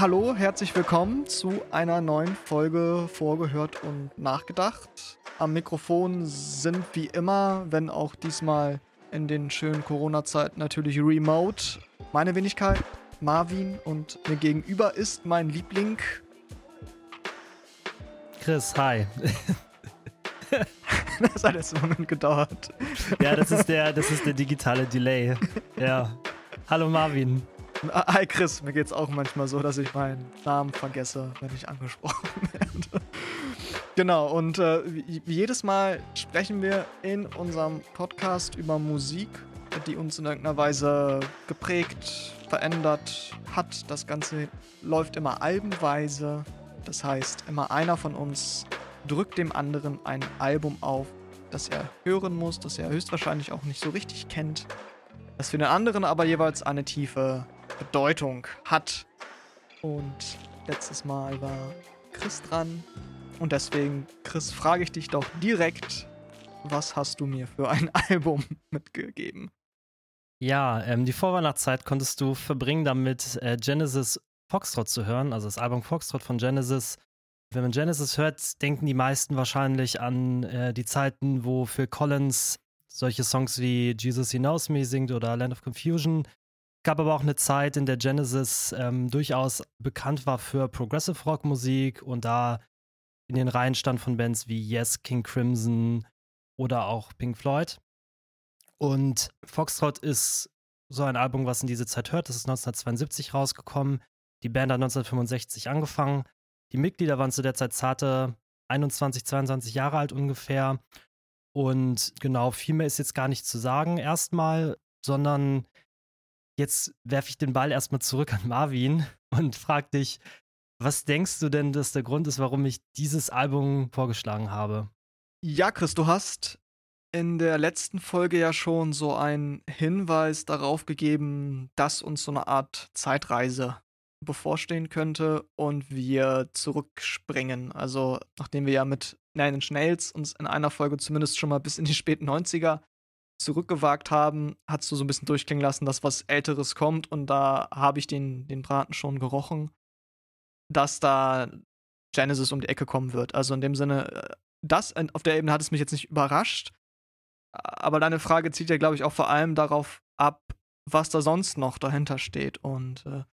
hallo, herzlich willkommen zu einer neuen Folge Vorgehört und Nachgedacht. Am Mikrofon sind wie immer, wenn auch diesmal in den schönen Corona-Zeiten natürlich remote, meine Wenigkeit, Marvin und mir gegenüber ist mein Liebling. Chris, hi. das hat jetzt einen Moment gedauert. Ja, das ist der, das ist der digitale Delay. Ja. Hallo Marvin. Hi Chris, mir geht's auch manchmal so, dass ich meinen Namen vergesse, wenn ich angesprochen werde. Genau, und äh, wie, jedes Mal sprechen wir in unserem Podcast über Musik, die uns in irgendeiner Weise geprägt, verändert hat. Das Ganze läuft immer albenweise. Das heißt, immer einer von uns drückt dem anderen ein Album auf, das er hören muss, das er höchstwahrscheinlich auch nicht so richtig kennt, das für den anderen aber jeweils eine tiefe Bedeutung hat. Und letztes Mal war Chris dran. Und deswegen, Chris, frage ich dich doch direkt, was hast du mir für ein Album mitgegeben? Ja, ähm, die Vorweihnachtszeit konntest du verbringen, damit äh, Genesis Foxtrot zu hören, also das Album Foxtrot von Genesis. Wenn man Genesis hört, denken die meisten wahrscheinlich an äh, die Zeiten, wo Phil Collins solche Songs wie Jesus He Knows Me singt oder Land of Confusion gab aber auch eine Zeit, in der Genesis ähm, durchaus bekannt war für Progressive Rock Musik und da in den Reihen stand von Bands wie Yes, King Crimson oder auch Pink Floyd. Und Foxtrot ist so ein Album, was in diese Zeit hört. Das ist 1972 rausgekommen. Die Band hat 1965 angefangen. Die Mitglieder waren zu der Zeit zarte 21, 22 Jahre alt ungefähr. Und genau, viel mehr ist jetzt gar nicht zu sagen erstmal, sondern Jetzt werfe ich den Ball erstmal zurück an Marvin und frage dich, was denkst du denn, dass der Grund ist, warum ich dieses Album vorgeschlagen habe? Ja, Chris, du hast in der letzten Folge ja schon so einen Hinweis darauf gegeben, dass uns so eine Art Zeitreise bevorstehen könnte und wir zurückspringen. Also, nachdem wir ja mit Nine Inch Nails uns in einer Folge zumindest schon mal bis in die späten 90er zurückgewagt haben, hast du so ein bisschen durchklingen lassen, dass was Älteres kommt und da habe ich den, den Braten schon gerochen, dass da Genesis um die Ecke kommen wird. Also in dem Sinne, äh, das auf der Ebene hat es mich jetzt nicht überrascht, aber deine Frage zieht ja, glaube ich, auch vor allem darauf ab, was da sonst noch dahinter steht. Und äh,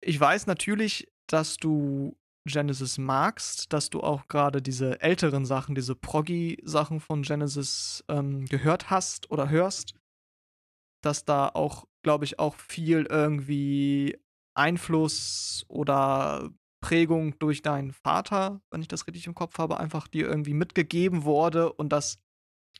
ich weiß natürlich, dass du Genesis magst, dass du auch gerade diese älteren Sachen, diese Proggy-Sachen von Genesis ähm, gehört hast oder hörst, dass da auch, glaube ich, auch viel irgendwie Einfluss oder Prägung durch deinen Vater, wenn ich das richtig im Kopf habe, einfach dir irgendwie mitgegeben wurde und dass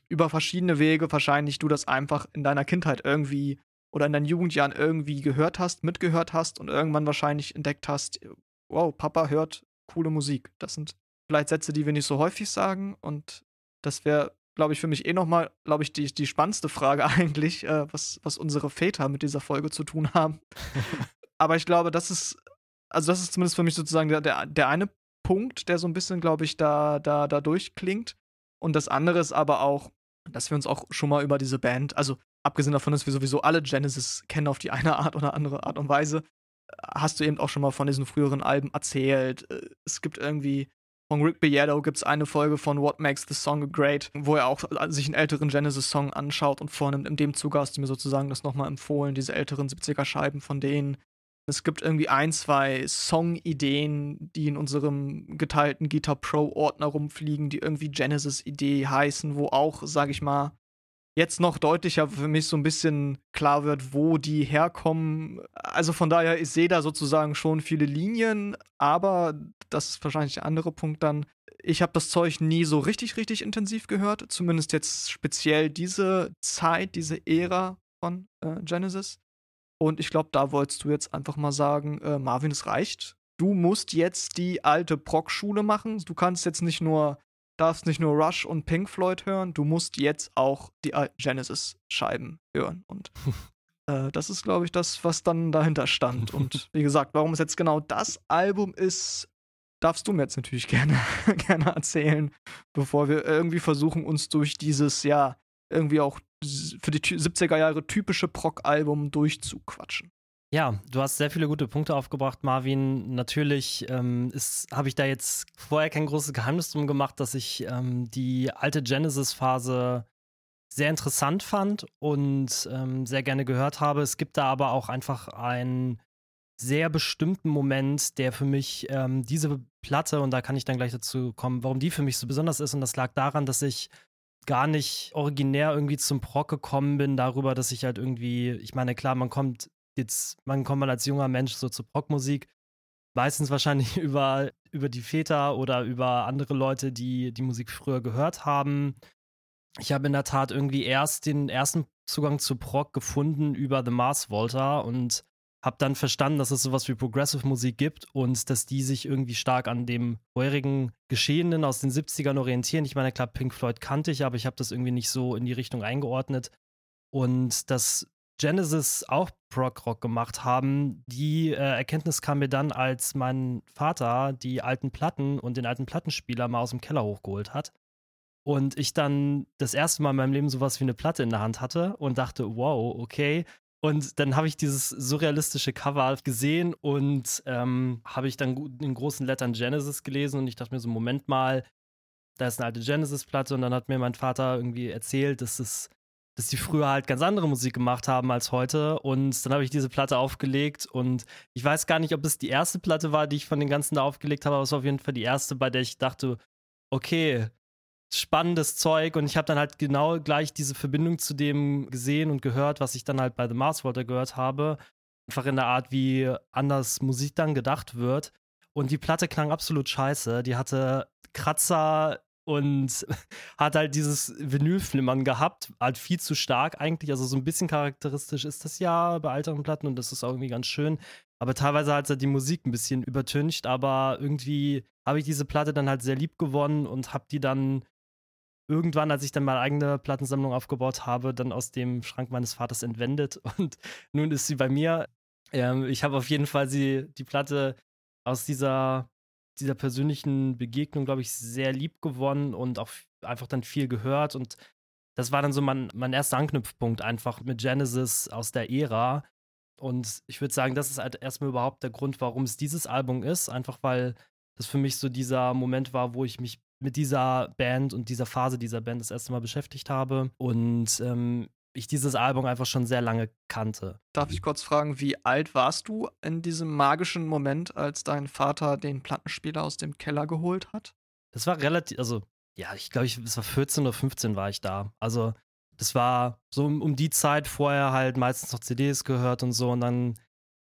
über verschiedene Wege wahrscheinlich du das einfach in deiner Kindheit irgendwie oder in deinen Jugendjahren irgendwie gehört hast, mitgehört hast und irgendwann wahrscheinlich entdeckt hast, wow, Papa hört coole Musik. Das sind vielleicht Sätze, die wir nicht so häufig sagen und das wäre, glaube ich, für mich eh nochmal, glaube ich, die, die spannendste Frage eigentlich, äh, was, was unsere Väter mit dieser Folge zu tun haben. Aber ich glaube, das ist, also das ist zumindest für mich sozusagen der, der, der eine Punkt, der so ein bisschen, glaube ich, da, da, da durchklingt. Und das andere ist aber auch, dass wir uns auch schon mal über diese Band, also abgesehen davon, dass wir sowieso alle Genesis kennen auf die eine Art oder andere Art und Weise, hast du eben auch schon mal von diesen früheren Alben erzählt. Äh, es gibt irgendwie von Rick Beato gibt es eine Folge von What Makes the Song Great, wo er auch äh, sich einen älteren Genesis-Song anschaut und vornimmt. In dem Zuge hast du mir sozusagen das nochmal empfohlen, diese älteren 70er-Scheiben von denen. Es gibt irgendwie ein, zwei Song-Ideen, die in unserem geteilten Guitar Pro-Ordner rumfliegen, die irgendwie Genesis-Idee heißen, wo auch, sag ich mal, jetzt noch deutlicher für mich so ein bisschen klar wird, wo die herkommen. Also von daher, ich sehe da sozusagen schon viele Linien, aber das ist wahrscheinlich der andere Punkt dann. Ich habe das Zeug nie so richtig, richtig intensiv gehört. Zumindest jetzt speziell diese Zeit, diese Ära von äh, Genesis. Und ich glaube, da wolltest du jetzt einfach mal sagen, äh, Marvin, es reicht. Du musst jetzt die alte Proc-Schule machen. Du kannst jetzt nicht nur darfst nicht nur Rush und Pink Floyd hören, du musst jetzt auch die Genesis-Scheiben hören. Und äh, das ist, glaube ich, das, was dann dahinter stand. Und wie gesagt, warum es jetzt genau das Album ist, darfst du mir jetzt natürlich gerne, gerne erzählen, bevor wir irgendwie versuchen, uns durch dieses, ja, irgendwie auch für die 70er Jahre typische Proc-Album durchzuquatschen. Ja, du hast sehr viele gute Punkte aufgebracht, Marvin. Natürlich ähm, habe ich da jetzt vorher kein großes Geheimnis drum gemacht, dass ich ähm, die alte Genesis-Phase sehr interessant fand und ähm, sehr gerne gehört habe. Es gibt da aber auch einfach einen sehr bestimmten Moment, der für mich ähm, diese Platte, und da kann ich dann gleich dazu kommen, warum die für mich so besonders ist. Und das lag daran, dass ich gar nicht originär irgendwie zum Proc gekommen bin, darüber, dass ich halt irgendwie, ich meine, klar, man kommt jetzt, man kommt mal als junger Mensch so zur Rockmusik, meistens wahrscheinlich über, über die Väter oder über andere Leute, die die Musik früher gehört haben. Ich habe in der Tat irgendwie erst den ersten Zugang zu Prog gefunden über The Mars Volta und habe dann verstanden, dass es sowas wie Progressive Musik gibt und dass die sich irgendwie stark an dem vorherigen Geschehenen aus den 70ern orientieren. Ich meine, klar, Pink Floyd kannte ich, aber ich habe das irgendwie nicht so in die Richtung eingeordnet. Und das Genesis auch Prog-Rock gemacht haben, die äh, Erkenntnis kam mir dann, als mein Vater die alten Platten und den alten Plattenspieler mal aus dem Keller hochgeholt hat. Und ich dann das erste Mal in meinem Leben sowas wie eine Platte in der Hand hatte und dachte, wow, okay. Und dann habe ich dieses surrealistische Cover gesehen und ähm, habe ich dann in großen Lettern Genesis gelesen und ich dachte mir so, Moment mal, da ist eine alte Genesis-Platte und dann hat mir mein Vater irgendwie erzählt, dass es dass die früher halt ganz andere Musik gemacht haben als heute. Und dann habe ich diese Platte aufgelegt und ich weiß gar nicht, ob es die erste Platte war, die ich von den ganzen da aufgelegt habe, aber es war auf jeden Fall die erste, bei der ich dachte, okay, spannendes Zeug und ich habe dann halt genau gleich diese Verbindung zu dem gesehen und gehört, was ich dann halt bei The Mars Volta gehört habe. Einfach in der Art, wie anders Musik dann gedacht wird. Und die Platte klang absolut scheiße. Die hatte Kratzer und hat halt dieses Vinylflimmern gehabt, halt viel zu stark eigentlich. Also so ein bisschen charakteristisch ist das ja bei älteren Platten und das ist auch irgendwie ganz schön. Aber teilweise hat halt die Musik ein bisschen übertüncht, aber irgendwie habe ich diese Platte dann halt sehr lieb gewonnen und habe die dann irgendwann, als ich dann meine eigene Plattensammlung aufgebaut habe, dann aus dem Schrank meines Vaters entwendet und nun ist sie bei mir. Ähm, ich habe auf jeden Fall sie, die Platte aus dieser dieser persönlichen Begegnung, glaube ich, sehr lieb gewonnen und auch einfach dann viel gehört. Und das war dann so mein, mein erster Anknüpfpunkt einfach mit Genesis aus der Ära. Und ich würde sagen, das ist halt erstmal überhaupt der Grund, warum es dieses Album ist. Einfach weil das für mich so dieser Moment war, wo ich mich mit dieser Band und dieser Phase dieser Band das erste Mal beschäftigt habe. Und ähm, ich dieses Album einfach schon sehr lange kannte. Darf ich kurz fragen, wie alt warst du in diesem magischen Moment, als dein Vater den Plattenspieler aus dem Keller geholt hat? Das war relativ, also ja, ich glaube, es war 14 oder 15 war ich da. Also das war so um, um, die Zeit vorher halt meistens noch CDs gehört und so und dann,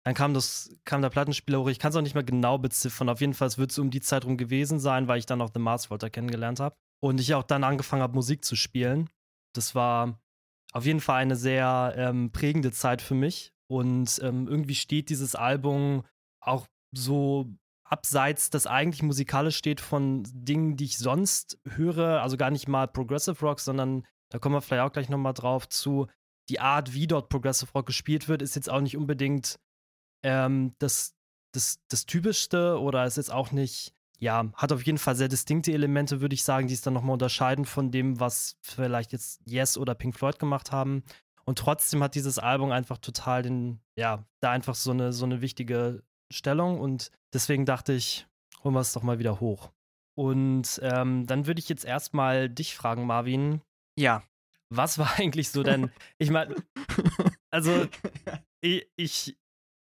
dann kam das, kam der Plattenspieler hoch. Ich kann es auch nicht mehr genau beziffern. Auf jeden Fall wird es um die Zeit rum gewesen sein, weil ich dann auch The Mars Volta kennengelernt habe. Und ich auch dann angefangen habe, Musik zu spielen. Das war auf jeden Fall eine sehr ähm, prägende Zeit für mich. Und ähm, irgendwie steht dieses Album auch so abseits, das eigentlich musikalisch steht von Dingen, die ich sonst höre. Also gar nicht mal Progressive Rock, sondern da kommen wir vielleicht auch gleich nochmal drauf zu. Die Art, wie dort Progressive Rock gespielt wird, ist jetzt auch nicht unbedingt ähm, das, das, das Typischste oder ist jetzt auch nicht ja, hat auf jeden Fall sehr distinkte Elemente, würde ich sagen, die es dann nochmal unterscheiden von dem, was vielleicht jetzt Yes oder Pink Floyd gemacht haben. Und trotzdem hat dieses Album einfach total den, ja, da einfach so eine, so eine wichtige Stellung. Und deswegen dachte ich, holen wir es doch mal wieder hoch. Und ähm, dann würde ich jetzt erstmal dich fragen, Marvin. Ja. Was war eigentlich so denn? ich meine, also ich, ich,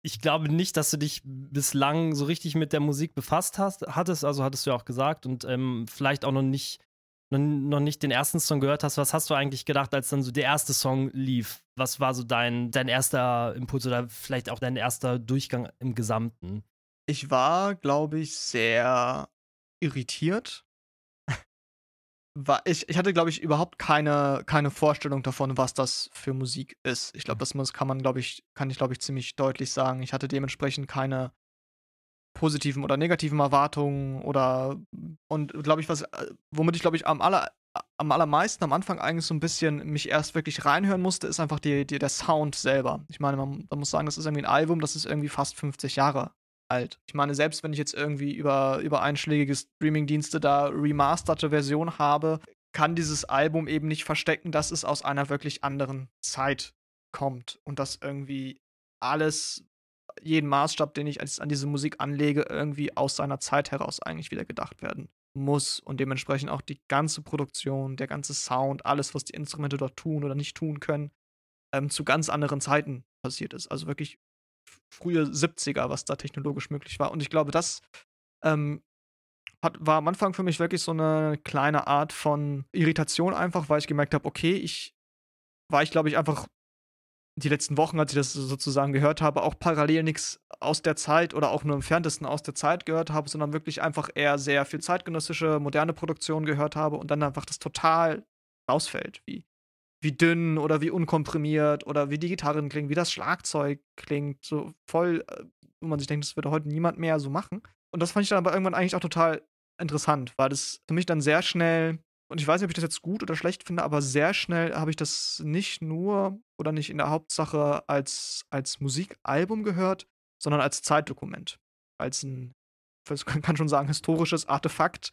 ich glaube nicht, dass du dich bislang so richtig mit der Musik befasst hast, hattest, also hattest du ja auch gesagt und ähm, vielleicht auch noch nicht, noch, nicht den ersten Song gehört hast. Was hast du eigentlich gedacht, als dann so der erste Song lief? Was war so dein, dein erster Impuls oder vielleicht auch dein erster Durchgang im Gesamten? Ich war, glaube ich, sehr irritiert, war, ich, ich hatte, glaube ich, überhaupt keine, keine Vorstellung davon, was das für Musik ist. Ich glaube, das muss, kann man, glaube ich, kann ich, glaube ich, ziemlich deutlich sagen. Ich hatte dementsprechend keine positiven oder negativen Erwartungen oder und glaube ich, was, äh, womit ich, glaube ich, am aller am allermeisten am Anfang eigentlich so ein bisschen mich erst wirklich reinhören musste, ist einfach die, die, der Sound selber. Ich meine, man, man muss sagen, das ist irgendwie ein Album, das ist irgendwie fast 50 Jahre alt. Ich meine, selbst wenn ich jetzt irgendwie über, über einschlägige Streamingdienste da remasterte Version habe, kann dieses Album eben nicht verstecken, dass es aus einer wirklich anderen Zeit kommt und dass irgendwie alles, jeden Maßstab, den ich an diese Musik anlege, irgendwie aus seiner Zeit heraus eigentlich wieder gedacht werden muss und dementsprechend auch die ganze Produktion, der ganze Sound, alles, was die Instrumente dort tun oder nicht tun können, ähm, zu ganz anderen Zeiten passiert ist. Also wirklich frühe 70er, was da technologisch möglich war. Und ich glaube, das ähm, hat, war am Anfang für mich wirklich so eine kleine Art von Irritation einfach, weil ich gemerkt habe, okay, ich war ich, glaube ich, einfach die letzten Wochen, als ich das sozusagen gehört habe, auch parallel nichts aus der Zeit oder auch nur im Ferntesten aus der Zeit gehört habe, sondern wirklich einfach eher sehr viel zeitgenössische, moderne Produktion gehört habe und dann einfach das total rausfällt, wie, wie dünn oder wie unkomprimiert oder wie die Gitarren klingen, wie das Schlagzeug klingt, so voll, äh, wo man sich denkt, das würde heute niemand mehr so machen. Und das fand ich dann aber irgendwann eigentlich auch total interessant, weil das für mich dann sehr schnell und ich weiß nicht, ob ich das jetzt gut oder schlecht finde, aber sehr schnell habe ich das nicht nur oder nicht in der Hauptsache als, als Musikalbum gehört, sondern als Zeitdokument. Als ein, man kann schon sagen, historisches Artefakt,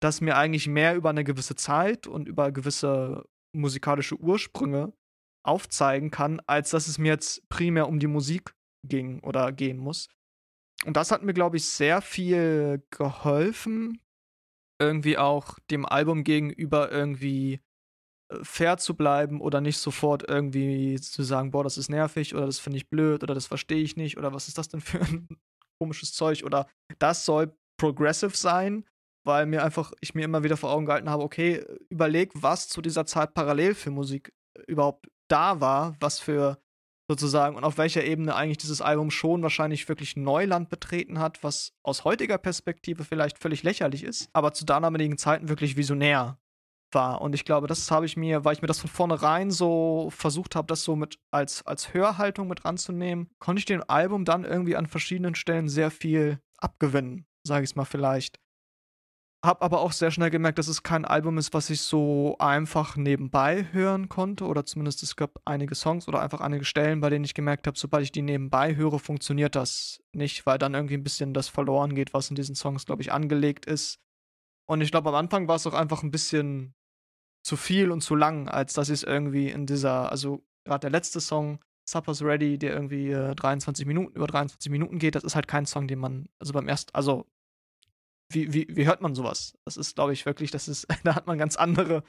das mir eigentlich mehr über eine gewisse Zeit und über gewisse musikalische Ursprünge aufzeigen kann, als dass es mir jetzt primär um die Musik ging oder gehen muss. Und das hat mir, glaube ich, sehr viel geholfen, irgendwie auch dem Album gegenüber irgendwie äh, fair zu bleiben oder nicht sofort irgendwie zu sagen, boah, das ist nervig oder das finde ich blöd oder das verstehe ich nicht oder was ist das denn für ein komisches Zeug oder das soll progressive sein, weil mir einfach ich mir immer wieder vor Augen gehalten habe, okay, überleg, was zu dieser Zeit parallel für Musik äh, überhaupt da war, was für sozusagen und auf welcher Ebene eigentlich dieses Album schon wahrscheinlich wirklich Neuland betreten hat, was aus heutiger Perspektive vielleicht völlig lächerlich ist, aber zu damaligen Zeiten wirklich visionär war. Und ich glaube, das habe ich mir, weil ich mir das von vornherein so versucht habe, das so mit als, als Hörhaltung mit ranzunehmen, konnte ich dem Album dann irgendwie an verschiedenen Stellen sehr viel abgewinnen, sage ich es mal vielleicht. Hab aber auch sehr schnell gemerkt, dass es kein Album ist, was ich so einfach nebenbei hören konnte. Oder zumindest es gab einige Songs oder einfach einige Stellen, bei denen ich gemerkt habe, sobald ich die nebenbei höre, funktioniert das nicht, weil dann irgendwie ein bisschen das verloren geht, was in diesen Songs, glaube ich, angelegt ist. Und ich glaube, am Anfang war es auch einfach ein bisschen zu viel und zu lang, als dass es irgendwie in dieser, also gerade der letzte Song, Supper's Ready, der irgendwie äh, 23 Minuten, über 23 Minuten geht, das ist halt kein Song, den man, also beim ersten, also wie, wie, wie hört man sowas? Das ist, glaube ich, wirklich, das ist, da hat man ganz andere,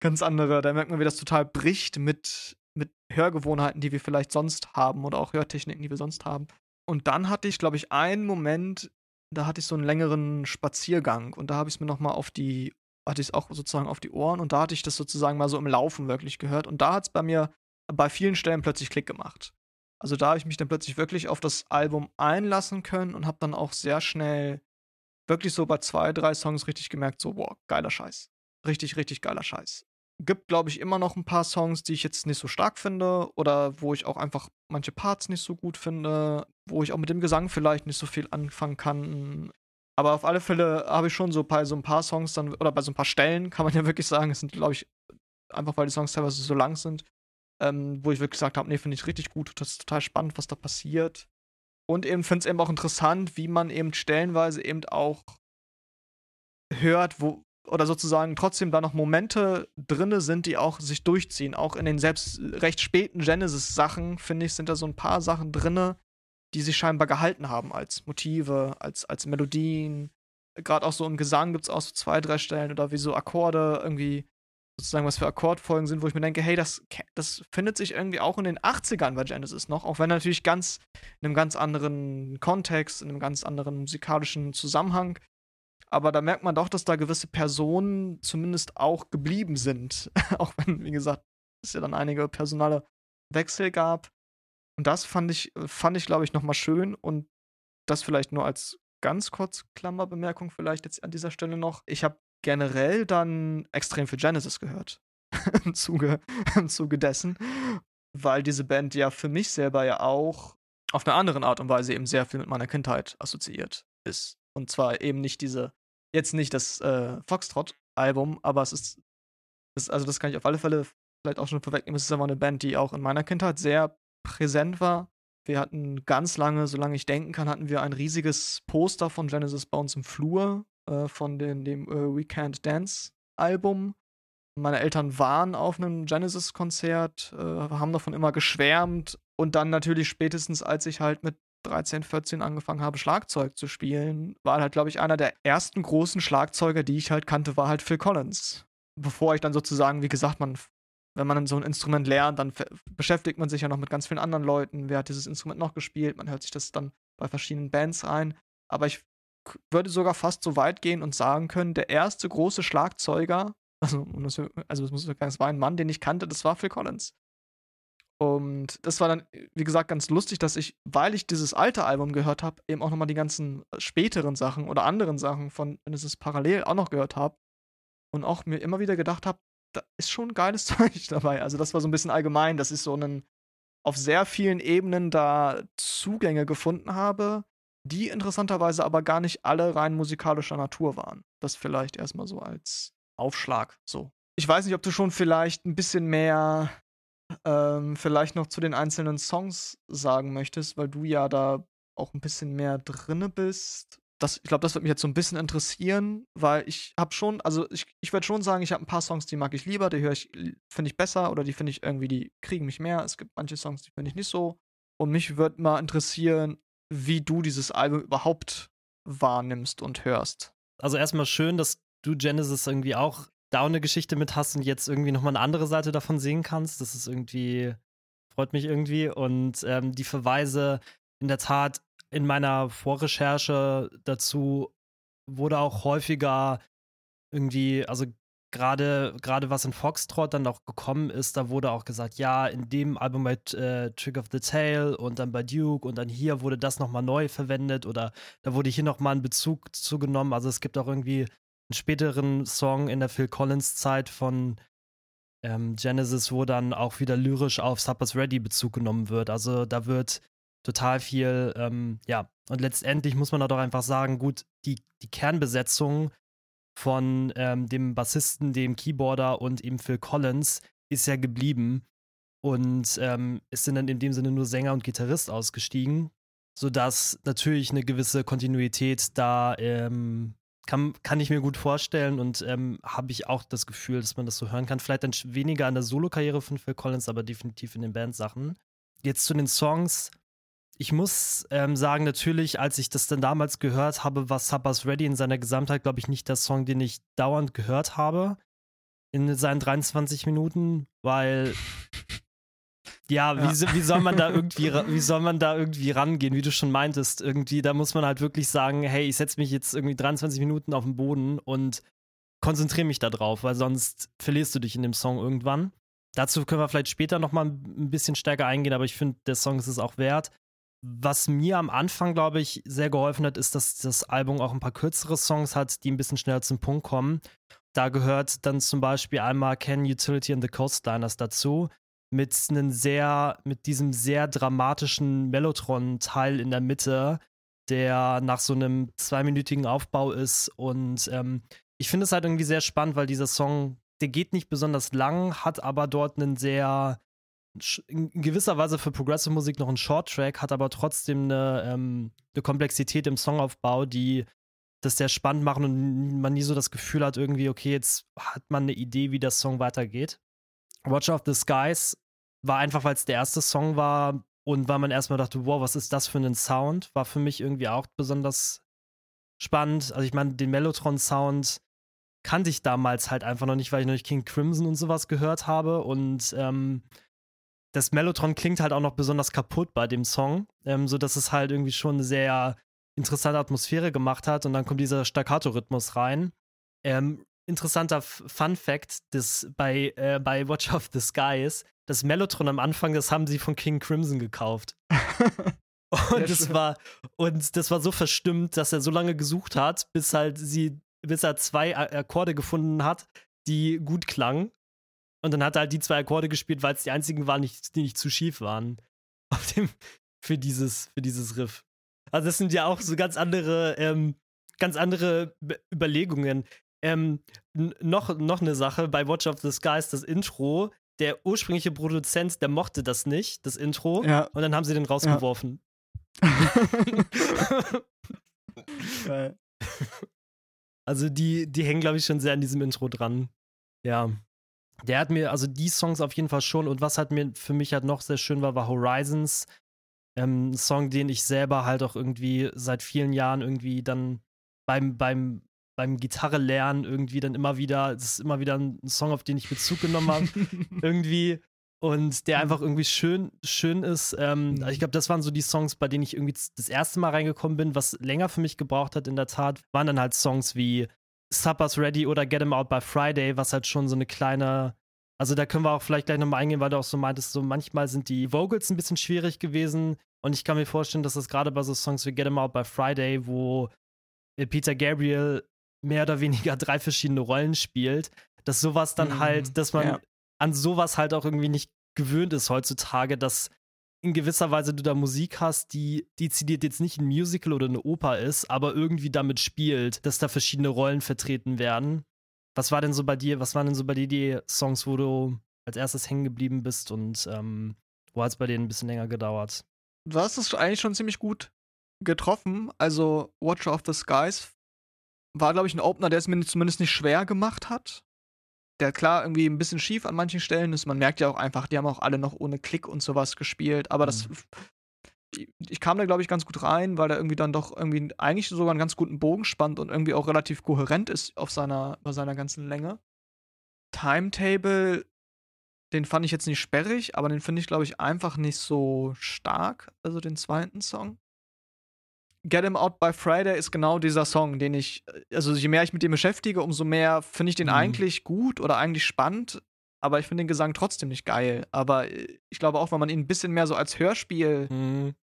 ganz andere, da merkt man, wie das total bricht mit, mit Hörgewohnheiten, die wir vielleicht sonst haben oder auch Hörtechniken, die wir sonst haben. Und dann hatte ich, glaube ich, einen Moment, da hatte ich so einen längeren Spaziergang und da habe ich es mir nochmal auf die, hatte ich es auch sozusagen auf die Ohren und da hatte ich das sozusagen mal so im Laufen wirklich gehört und da hat es bei mir bei vielen Stellen plötzlich Klick gemacht. Also da habe ich mich dann plötzlich wirklich auf das Album einlassen können und habe dann auch sehr schnell wirklich so bei zwei, drei Songs richtig gemerkt, so, boah, geiler Scheiß. Richtig, richtig geiler Scheiß. Gibt, glaube ich, immer noch ein paar Songs, die ich jetzt nicht so stark finde oder wo ich auch einfach manche Parts nicht so gut finde, wo ich auch mit dem Gesang vielleicht nicht so viel anfangen kann. Aber auf alle Fälle habe ich schon so bei so ein paar Songs dann, oder bei so ein paar Stellen, kann man ja wirklich sagen, es sind, glaube ich, einfach weil die Songs teilweise so lang sind, ähm, wo ich wirklich gesagt habe, nee, finde ich richtig gut, das ist total spannend, was da passiert. Und eben finde es eben auch interessant, wie man eben stellenweise eben auch hört, wo, oder sozusagen trotzdem da noch Momente drinne sind, die auch sich durchziehen. Auch in den selbst recht späten Genesis-Sachen, finde ich, sind da so ein paar Sachen drinne, die sich scheinbar gehalten haben als Motive, als, als Melodien. Gerade auch so im Gesang gibt es auch so zwei, drei Stellen oder wie so Akkorde irgendwie sozusagen was für Akkordfolgen sind, wo ich mir denke, hey, das, das findet sich irgendwie auch in den 80ern bei Genesis noch, auch wenn natürlich ganz in einem ganz anderen Kontext, in einem ganz anderen musikalischen Zusammenhang. Aber da merkt man doch, dass da gewisse Personen zumindest auch geblieben sind. auch wenn, wie gesagt, es ja dann einige personale Wechsel gab. Und das fand ich, fand ich, glaube ich, nochmal schön. Und das vielleicht nur als ganz kurz Klammerbemerkung vielleicht jetzt an dieser Stelle noch. Ich habe generell dann extrem für Genesis gehört. Im, Zuge, Im Zuge dessen. Weil diese Band ja für mich selber ja auch auf eine andere Art und Weise eben sehr viel mit meiner Kindheit assoziiert ist. Und zwar eben nicht diese, jetzt nicht das äh, Foxtrot-Album, aber es ist, ist, also das kann ich auf alle Fälle vielleicht auch schon vorwegnehmen, es ist aber eine Band, die auch in meiner Kindheit sehr präsent war. Wir hatten ganz lange, solange ich denken kann, hatten wir ein riesiges Poster von Genesis bei uns im Flur, äh, von den, dem äh, We Can't Dance Album. Meine Eltern waren auf einem Genesis-Konzert, äh, haben davon immer geschwärmt. Und dann natürlich spätestens, als ich halt mit 13, 14 angefangen habe, Schlagzeug zu spielen, war halt, glaube ich, einer der ersten großen Schlagzeuger, die ich halt kannte, war halt Phil Collins. Bevor ich dann sozusagen, wie gesagt, man, wenn man so ein Instrument lernt, dann beschäftigt man sich ja noch mit ganz vielen anderen Leuten. Wer hat dieses Instrument noch gespielt? Man hört sich das dann bei verschiedenen Bands ein. Aber ich würde sogar fast so weit gehen und sagen können, der erste große Schlagzeuger, also, also es muss sagen, es war ein Mann, den ich kannte, das war Phil Collins. Und das war dann, wie gesagt, ganz lustig, dass ich, weil ich dieses alte Album gehört habe, eben auch nochmal die ganzen späteren Sachen oder anderen Sachen von Genesis parallel auch noch gehört habe. Und auch mir immer wieder gedacht habe, da ist schon geiles Zeug dabei. Also das war so ein bisschen allgemein, dass ich so einen auf sehr vielen Ebenen da Zugänge gefunden habe, die interessanterweise aber gar nicht alle rein musikalischer Natur waren. Das vielleicht erstmal so als Aufschlag. So. Ich weiß nicht, ob du schon vielleicht ein bisschen mehr ähm, vielleicht noch zu den einzelnen Songs sagen möchtest, weil du ja da auch ein bisschen mehr drinne bist. Das, ich glaube, das wird mich jetzt so ein bisschen interessieren, weil ich habe schon, also ich, ich würde schon sagen, ich habe ein paar Songs, die mag ich lieber, die höre ich, finde ich besser oder die finde ich irgendwie, die kriegen mich mehr. Es gibt manche Songs, die finde ich nicht so. Und mich würde mal interessieren, wie du dieses Album überhaupt wahrnimmst und hörst. Also erstmal schön, dass du Genesis irgendwie auch da eine Geschichte mit hast und jetzt irgendwie nochmal eine andere Seite davon sehen kannst. Das ist irgendwie, freut mich irgendwie. Und ähm, die Verweise in der Tat in meiner Vorrecherche dazu wurde auch häufiger irgendwie, also gerade gerade was in Foxtrot dann auch gekommen ist, da wurde auch gesagt, ja, in dem Album bei äh, Trick of the Tail und dann bei Duke und dann hier wurde das nochmal neu verwendet oder da wurde hier nochmal ein Bezug zugenommen. Also es gibt auch irgendwie einen späteren Song in der Phil Collins-Zeit von ähm, Genesis, wo dann auch wieder lyrisch auf Supper's Ready Bezug genommen wird. Also da wird total viel, ähm, ja, und letztendlich muss man doch einfach sagen, gut, die, die Kernbesetzung von ähm, dem Bassisten, dem Keyboarder und eben Phil Collins ist ja geblieben. Und ähm, es sind dann in dem Sinne nur Sänger und Gitarrist ausgestiegen, sodass natürlich eine gewisse Kontinuität da ähm, kann, kann ich mir gut vorstellen und ähm, habe ich auch das Gefühl, dass man das so hören kann. Vielleicht dann weniger an der Solo-Karriere von Phil Collins, aber definitiv in den Bandsachen. Jetzt zu den Songs. Ich muss ähm, sagen, natürlich, als ich das dann damals gehört habe, war Sabbath Ready in seiner Gesamtheit, glaube ich, nicht der Song, den ich dauernd gehört habe in seinen 23 Minuten, weil ja, ja. Wie, wie, soll man da irgendwie, wie soll man da irgendwie rangehen, wie du schon meintest, irgendwie, da muss man halt wirklich sagen, hey, ich setze mich jetzt irgendwie 23 Minuten auf den Boden und konzentriere mich da drauf, weil sonst verlierst du dich in dem Song irgendwann. Dazu können wir vielleicht später noch mal ein bisschen stärker eingehen, aber ich finde, der Song ist es auch wert. Was mir am Anfang, glaube ich, sehr geholfen hat, ist, dass das Album auch ein paar kürzere Songs hat, die ein bisschen schneller zum Punkt kommen. Da gehört dann zum Beispiel einmal Can Utility and the Coastliners dazu mit einem sehr, mit diesem sehr dramatischen Mellotron-Teil in der Mitte, der nach so einem zweiminütigen Aufbau ist. Und ähm, ich finde es halt irgendwie sehr spannend, weil dieser Song, der geht nicht besonders lang, hat aber dort einen sehr, in gewisser Weise für Progressive Musik noch einen Short-Track, hat aber trotzdem eine, ähm, eine Komplexität im Songaufbau, die das sehr spannend machen und man nie so das Gefühl hat, irgendwie, okay, jetzt hat man eine Idee, wie der Song weitergeht. Watch of the Skies war einfach, weil es der erste Song war und weil man erstmal dachte, wow, was ist das für ein Sound, war für mich irgendwie auch besonders spannend. Also ich meine, den Mellotron-Sound kannte ich damals halt einfach noch nicht, weil ich noch nicht King Crimson und sowas gehört habe und ähm, das Mellotron klingt halt auch noch besonders kaputt bei dem Song, ähm, sodass es halt irgendwie schon eine sehr interessante Atmosphäre gemacht hat und dann kommt dieser Staccato-Rhythmus rein. Ähm, interessanter Fun Fact, das bei, äh, bei Watch of the Skies, das Mellotron am Anfang, das haben sie von King Crimson gekauft. und das war und das war so verstimmt, dass er so lange gesucht hat, bis halt sie bis er zwei Akkorde gefunden hat, die gut klangen. Und dann hat er halt die zwei Akkorde gespielt, weil es die einzigen waren, die nicht zu schief waren. Auf dem, für dieses, für dieses Riff. Also, das sind ja auch so ganz andere, ähm, ganz andere Be Überlegungen. Ähm, noch, noch eine Sache bei Watch of the Skies, das Intro, der ursprüngliche Produzent, der mochte das nicht, das Intro, ja. und dann haben sie den rausgeworfen. Ja. also die, die hängen, glaube ich, schon sehr an diesem Intro dran. Ja. Der hat mir, also die Songs auf jeden Fall schon, und was halt mir für mich halt noch sehr schön war, war Horizons. Ähm, ein Song, den ich selber halt auch irgendwie seit vielen Jahren irgendwie dann beim, beim, beim Gitarre lernen irgendwie dann immer wieder, das ist immer wieder ein Song, auf den ich Bezug genommen habe. irgendwie und der einfach irgendwie schön, schön ist. Ähm, mhm. ich glaube, das waren so die Songs, bei denen ich irgendwie das erste Mal reingekommen bin. Was länger für mich gebraucht hat, in der Tat, waren dann halt Songs wie Supper's Ready oder Get 'em Out by Friday, was halt schon so eine kleine. Also da können wir auch vielleicht gleich nochmal eingehen, weil du auch so meintest, so manchmal sind die Vocals ein bisschen schwierig gewesen. Und ich kann mir vorstellen, dass das gerade bei so Songs wie Get 'em Out by Friday, wo Peter Gabriel mehr oder weniger drei verschiedene Rollen spielt, dass sowas dann mhm. halt, dass man ja. an sowas halt auch irgendwie nicht gewöhnt ist heutzutage, dass in gewisser Weise du da Musik hast, die dezidiert jetzt nicht ein Musical oder eine Oper ist, aber irgendwie damit spielt, dass da verschiedene Rollen vertreten werden. Was war denn so bei dir, was waren denn so bei dir die Songs, wo du als erstes hängen geblieben bist und ähm, wo hat es bei denen ein bisschen länger gedauert? Du hast es eigentlich schon ziemlich gut getroffen. Also Watcher of the Skies war, glaube ich, ein Opener, der es mir zumindest nicht schwer gemacht hat der klar irgendwie ein bisschen schief an manchen Stellen ist. Man merkt ja auch einfach, die haben auch alle noch ohne Klick und sowas gespielt. Aber das. Mhm. Ich kam da, glaube ich, ganz gut rein, weil er irgendwie dann doch irgendwie eigentlich sogar einen ganz guten Bogen spannt und irgendwie auch relativ kohärent ist auf seiner, bei seiner ganzen Länge. Timetable, den fand ich jetzt nicht sperrig, aber den finde ich, glaube ich, einfach nicht so stark. Also den zweiten Song. Get Him Out by Friday ist genau dieser Song, den ich, also je mehr ich mit dem beschäftige, umso mehr finde ich den mhm. eigentlich gut oder eigentlich spannend, aber ich finde den Gesang trotzdem nicht geil. Aber äh, ich glaube auch, wenn man ihn ein bisschen mehr so als Hörspiel mhm.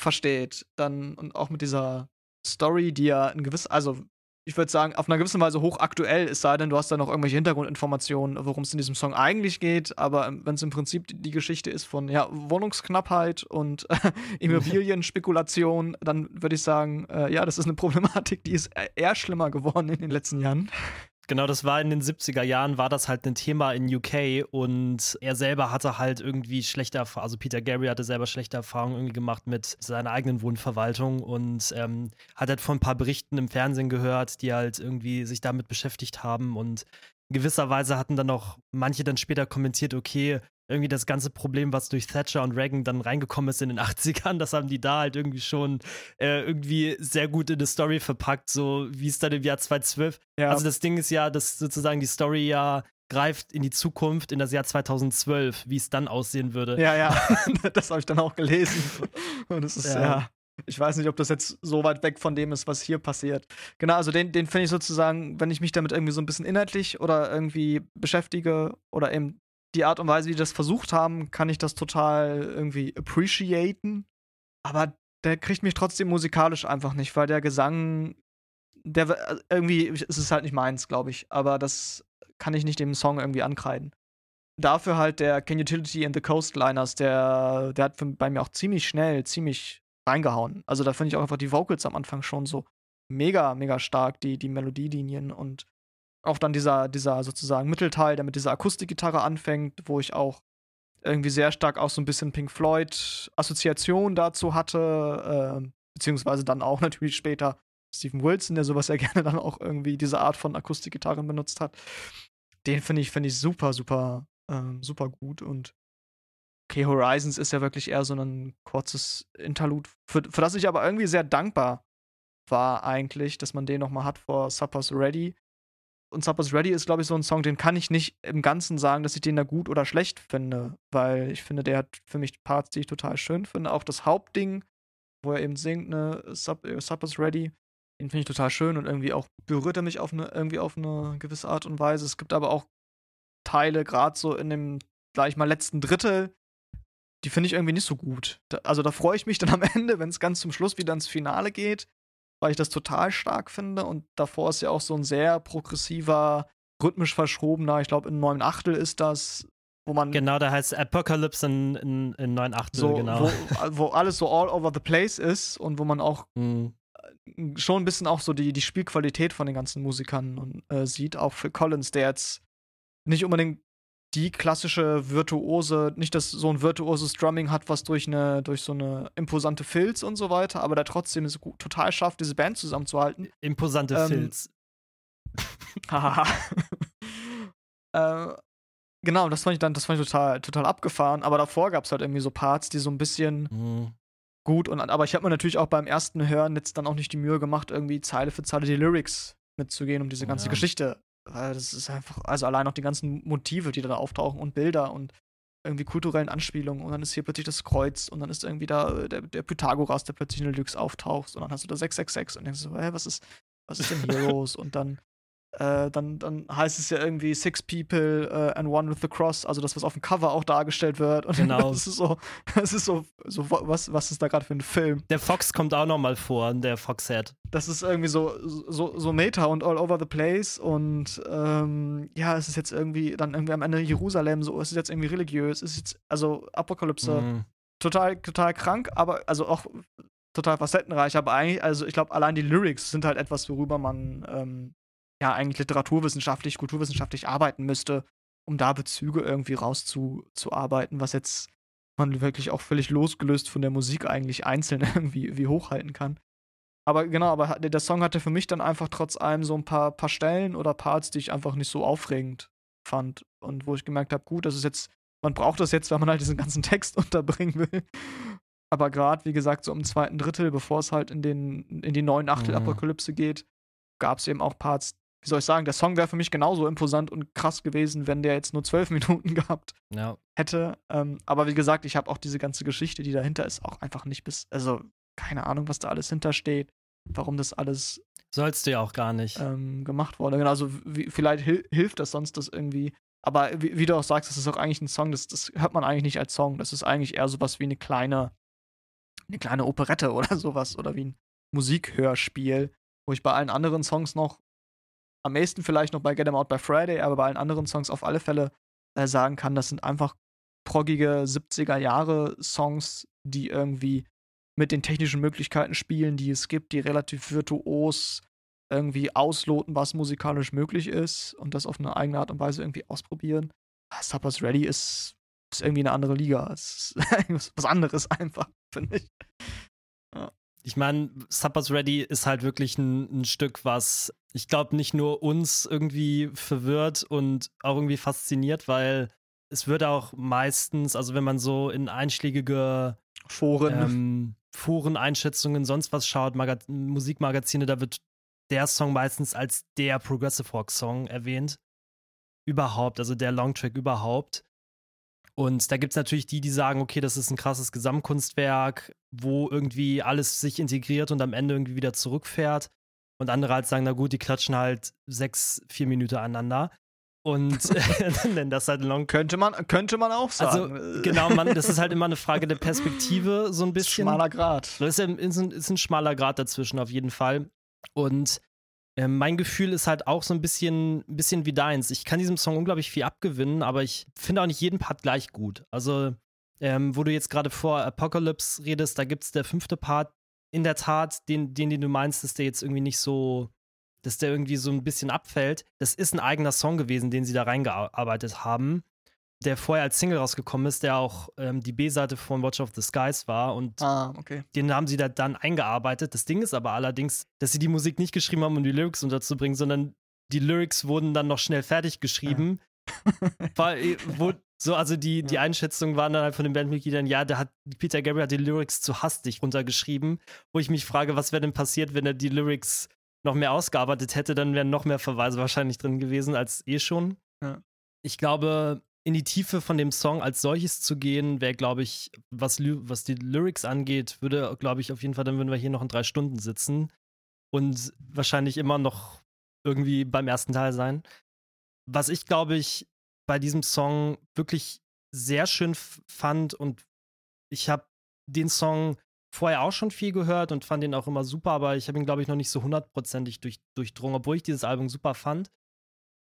versteht, dann und auch mit dieser Story, die ja ein gewisses, also ich würde sagen, auf einer gewissen Weise hochaktuell, es sei denn, du hast da noch irgendwelche Hintergrundinformationen, worum es in diesem Song eigentlich geht. Aber ähm, wenn es im Prinzip die Geschichte ist von ja, Wohnungsknappheit und äh, Immobilienspekulation, dann würde ich sagen, äh, ja, das ist eine Problematik, die ist e-, eher schlimmer geworden in den letzten Jahren. Genau, das war in den 70er Jahren, war das halt ein Thema in UK und er selber hatte halt irgendwie schlechte Erfahrungen, also Peter Gary hatte selber schlechte Erfahrungen irgendwie gemacht mit seiner eigenen Wohnverwaltung und ähm, hat halt von ein paar Berichten im Fernsehen gehört, die halt irgendwie sich damit beschäftigt haben und in gewisser Weise hatten dann auch manche dann später kommentiert, okay, irgendwie das ganze Problem, was durch Thatcher und Reagan dann reingekommen ist in den 80ern, das haben die da halt irgendwie schon äh, irgendwie sehr gut in die Story verpackt, so wie es dann im Jahr 2012. Ja. Also das Ding ist ja, dass sozusagen die Story ja greift in die Zukunft, in das Jahr 2012, wie es dann aussehen würde. Ja, ja, das habe ich dann auch gelesen. Und es ist ja. ja. Ich weiß nicht, ob das jetzt so weit weg von dem ist, was hier passiert. Genau, also den, den finde ich sozusagen, wenn ich mich damit irgendwie so ein bisschen inhaltlich oder irgendwie beschäftige oder eben die Art und Weise, wie die das versucht haben, kann ich das total irgendwie appreciaten. Aber der kriegt mich trotzdem musikalisch einfach nicht, weil der Gesang, der äh, irgendwie, es ist halt nicht meins, glaube ich. Aber das kann ich nicht dem Song irgendwie ankreiden. Dafür halt der Can Utility and the Coastliners, der, der hat bei mir auch ziemlich schnell, ziemlich reingehauen. Also da finde ich auch einfach die Vocals am Anfang schon so mega, mega stark, die, die Melodielinien und auch dann dieser, dieser sozusagen Mittelteil, der mit dieser Akustikgitarre anfängt, wo ich auch irgendwie sehr stark auch so ein bisschen Pink Floyd Assoziation dazu hatte, äh, beziehungsweise dann auch natürlich später Stephen Wilson, der sowas ja gerne dann auch irgendwie diese Art von Akustikgitarren benutzt hat. Den finde ich, finde ich super, super, äh, super gut und Okay, Horizons ist ja wirklich eher so ein kurzes Interlude, für, für das ich aber irgendwie sehr dankbar war eigentlich, dass man den noch mal hat vor Supper's Ready, und Supper's Ready ist, glaube ich, so ein Song, den kann ich nicht im Ganzen sagen, dass ich den da gut oder schlecht finde, weil ich finde, der hat für mich Parts, die ich total schön finde. Auch das Hauptding, wo er eben singt, ne, äh, Supper's Ready, den finde ich total schön und irgendwie auch berührt er mich auf eine, irgendwie auf eine gewisse Art und Weise. Es gibt aber auch Teile, gerade so in dem, gleich mal letzten Drittel, die finde ich irgendwie nicht so gut. Da, also da freue ich mich dann am Ende, wenn es ganz zum Schluss wieder ins Finale geht, weil ich das total stark finde. Und davor ist ja auch so ein sehr progressiver, rhythmisch verschobener, ich glaube in neun Achtel ist das, wo man. Genau, da heißt Apocalypse in, in, in neun Achtel, so, genau. Wo, wo, alles so all over the place ist und wo man auch mhm. schon ein bisschen auch so die, die Spielqualität von den ganzen Musikern äh, sieht, auch für Collins, der jetzt nicht unbedingt die klassische virtuose, nicht dass so ein virtuoses Drumming hat, was durch eine durch so eine imposante Filz und so weiter, aber der trotzdem so gut, total schafft, diese Band zusammenzuhalten. Imposante ähm, Filz. Haha. äh, genau, das fand ich dann, das fand ich total, total abgefahren. Aber davor gab es halt irgendwie so Parts, die so ein bisschen, mhm. gut. Und, aber ich habe mir natürlich auch beim ersten Hören jetzt dann auch nicht die Mühe gemacht, irgendwie Zeile für Zeile die Lyrics mitzugehen, um diese ganze ja. Geschichte. Das ist einfach, also allein auch die ganzen Motive, die da auftauchen und Bilder und irgendwie kulturellen Anspielungen und dann ist hier plötzlich das Kreuz und dann ist irgendwie da der, der Pythagoras, der plötzlich in der Deluxe auftaucht und dann hast du da 666 und denkst so, hä, was ist, was ist denn hier los? Und dann äh, dann, dann heißt es ja irgendwie Six People uh, and One with the Cross, also das, was auf dem Cover auch dargestellt wird. Und genau. Das ist so, das ist so, so was, was ist da gerade für ein Film? Der Fox kommt auch noch mal vor, der Fox-Head. Das ist irgendwie so, so, so Meta und all over the place und ähm, ja, es ist jetzt irgendwie dann irgendwie am Ende Jerusalem, so, es ist jetzt irgendwie religiös, es ist jetzt, also Apokalypse, mhm. total, total krank, aber also auch total facettenreich, aber eigentlich, also ich glaube, allein die Lyrics sind halt etwas, worüber man ähm, ja eigentlich literaturwissenschaftlich, kulturwissenschaftlich arbeiten müsste, um da Bezüge irgendwie rauszuarbeiten, was jetzt man wirklich auch völlig losgelöst von der Musik eigentlich einzeln irgendwie wie hochhalten kann. Aber genau, aber der Song hatte für mich dann einfach trotz allem so ein paar, paar Stellen oder Parts, die ich einfach nicht so aufregend fand. Und wo ich gemerkt habe, gut, das ist jetzt, man braucht das jetzt, wenn man halt diesen ganzen Text unterbringen will. Aber gerade, wie gesagt, so im zweiten Drittel, bevor es halt in, den, in die neuen Achtel-Apokalypse mhm. geht, gab es eben auch Parts, wie soll ich sagen, der Song wäre für mich genauso imposant und krass gewesen, wenn der jetzt nur zwölf Minuten gehabt ja. hätte. Ähm, aber wie gesagt, ich habe auch diese ganze Geschichte, die dahinter ist, auch einfach nicht bis, also keine Ahnung, was da alles hintersteht, warum das alles sollst du ja auch gar nicht ähm, gemacht wurde. Genau, also wie, vielleicht hil hilft das sonst das irgendwie. Aber wie, wie, du auch sagst, das ist auch eigentlich ein Song, das, das hört man eigentlich nicht als Song. Das ist eigentlich eher sowas wie eine kleine, eine kleine Operette oder sowas oder wie ein Musikhörspiel, wo ich bei allen anderen Songs noch am meisten vielleicht noch bei Get Em Out by Friday, aber bei allen anderen Songs auf alle Fälle äh, sagen kann, das sind einfach proggige 70er Jahre Songs, die irgendwie mit den technischen Möglichkeiten spielen, die es gibt, die relativ virtuos irgendwie ausloten, was musikalisch möglich ist und das auf eine eigene Art und Weise irgendwie ausprobieren. Ah, Supper's Ready ist, ist irgendwie eine andere Liga. Es ist was anderes einfach, finde ich. Ja ich meine, Supper's Ready ist halt wirklich ein, ein Stück, was ich glaube nicht nur uns irgendwie verwirrt und auch irgendwie fasziniert, weil es wird auch meistens, also wenn man so in einschlägige Foren, ähm, Foren-Einschätzungen, sonst was schaut, Magaz Musikmagazine, da wird der Song meistens als der Progressive Rock Song erwähnt. Überhaupt, also der Longtrack überhaupt. Und da gibt es natürlich die, die sagen, okay, das ist ein krasses Gesamtkunstwerk, wo irgendwie alles sich integriert und am Ende irgendwie wieder zurückfährt. Und andere halt sagen, na gut, die klatschen halt sechs, vier Minuten aneinander. Und nennen das halt Long. Könnte man, könnte man auch also, sagen. Also, genau, man, das ist halt immer eine Frage der Perspektive, so ein bisschen. Schmaler Grad. Das ist, ein, ist, ein, ist ein schmaler Grad dazwischen, auf jeden Fall. Und äh, mein Gefühl ist halt auch so ein bisschen, bisschen wie deins. Ich kann diesem Song unglaublich viel abgewinnen, aber ich finde auch nicht jeden Part gleich gut. Also, ähm, wo du jetzt gerade vor Apocalypse redest, da gibt es der fünfte Part. In der Tat, den, den, den du meinst, dass der jetzt irgendwie nicht so, dass der irgendwie so ein bisschen abfällt. Das ist ein eigener Song gewesen, den sie da reingearbeitet haben der vorher als Single rausgekommen ist, der auch ähm, die B-Seite von Watch of the Skies war. Und ah, okay. den haben sie da dann eingearbeitet. Das Ding ist aber allerdings, dass sie die Musik nicht geschrieben haben, um die Lyrics unterzubringen, sondern die Lyrics wurden dann noch schnell fertig geschrieben. Ja. War, äh, wo, so, also die, die Einschätzungen waren dann halt von den Bandmitgliedern, ja, der hat, Peter Gabriel hat die Lyrics zu hastig runtergeschrieben, wo ich mich frage, was wäre denn passiert, wenn er die Lyrics noch mehr ausgearbeitet hätte, dann wären noch mehr Verweise wahrscheinlich drin gewesen als eh schon. Ja. Ich glaube, in die Tiefe von dem Song als solches zu gehen, wäre, glaube ich, was, was die Lyrics angeht, würde, glaube ich, auf jeden Fall, dann würden wir hier noch in drei Stunden sitzen und wahrscheinlich immer noch irgendwie beim ersten Teil sein. Was ich, glaube ich, bei diesem Song wirklich sehr schön fand und ich habe den Song vorher auch schon viel gehört und fand ihn auch immer super, aber ich habe ihn, glaube ich, noch nicht so hundertprozentig durch, durchdrungen, obwohl ich dieses Album super fand.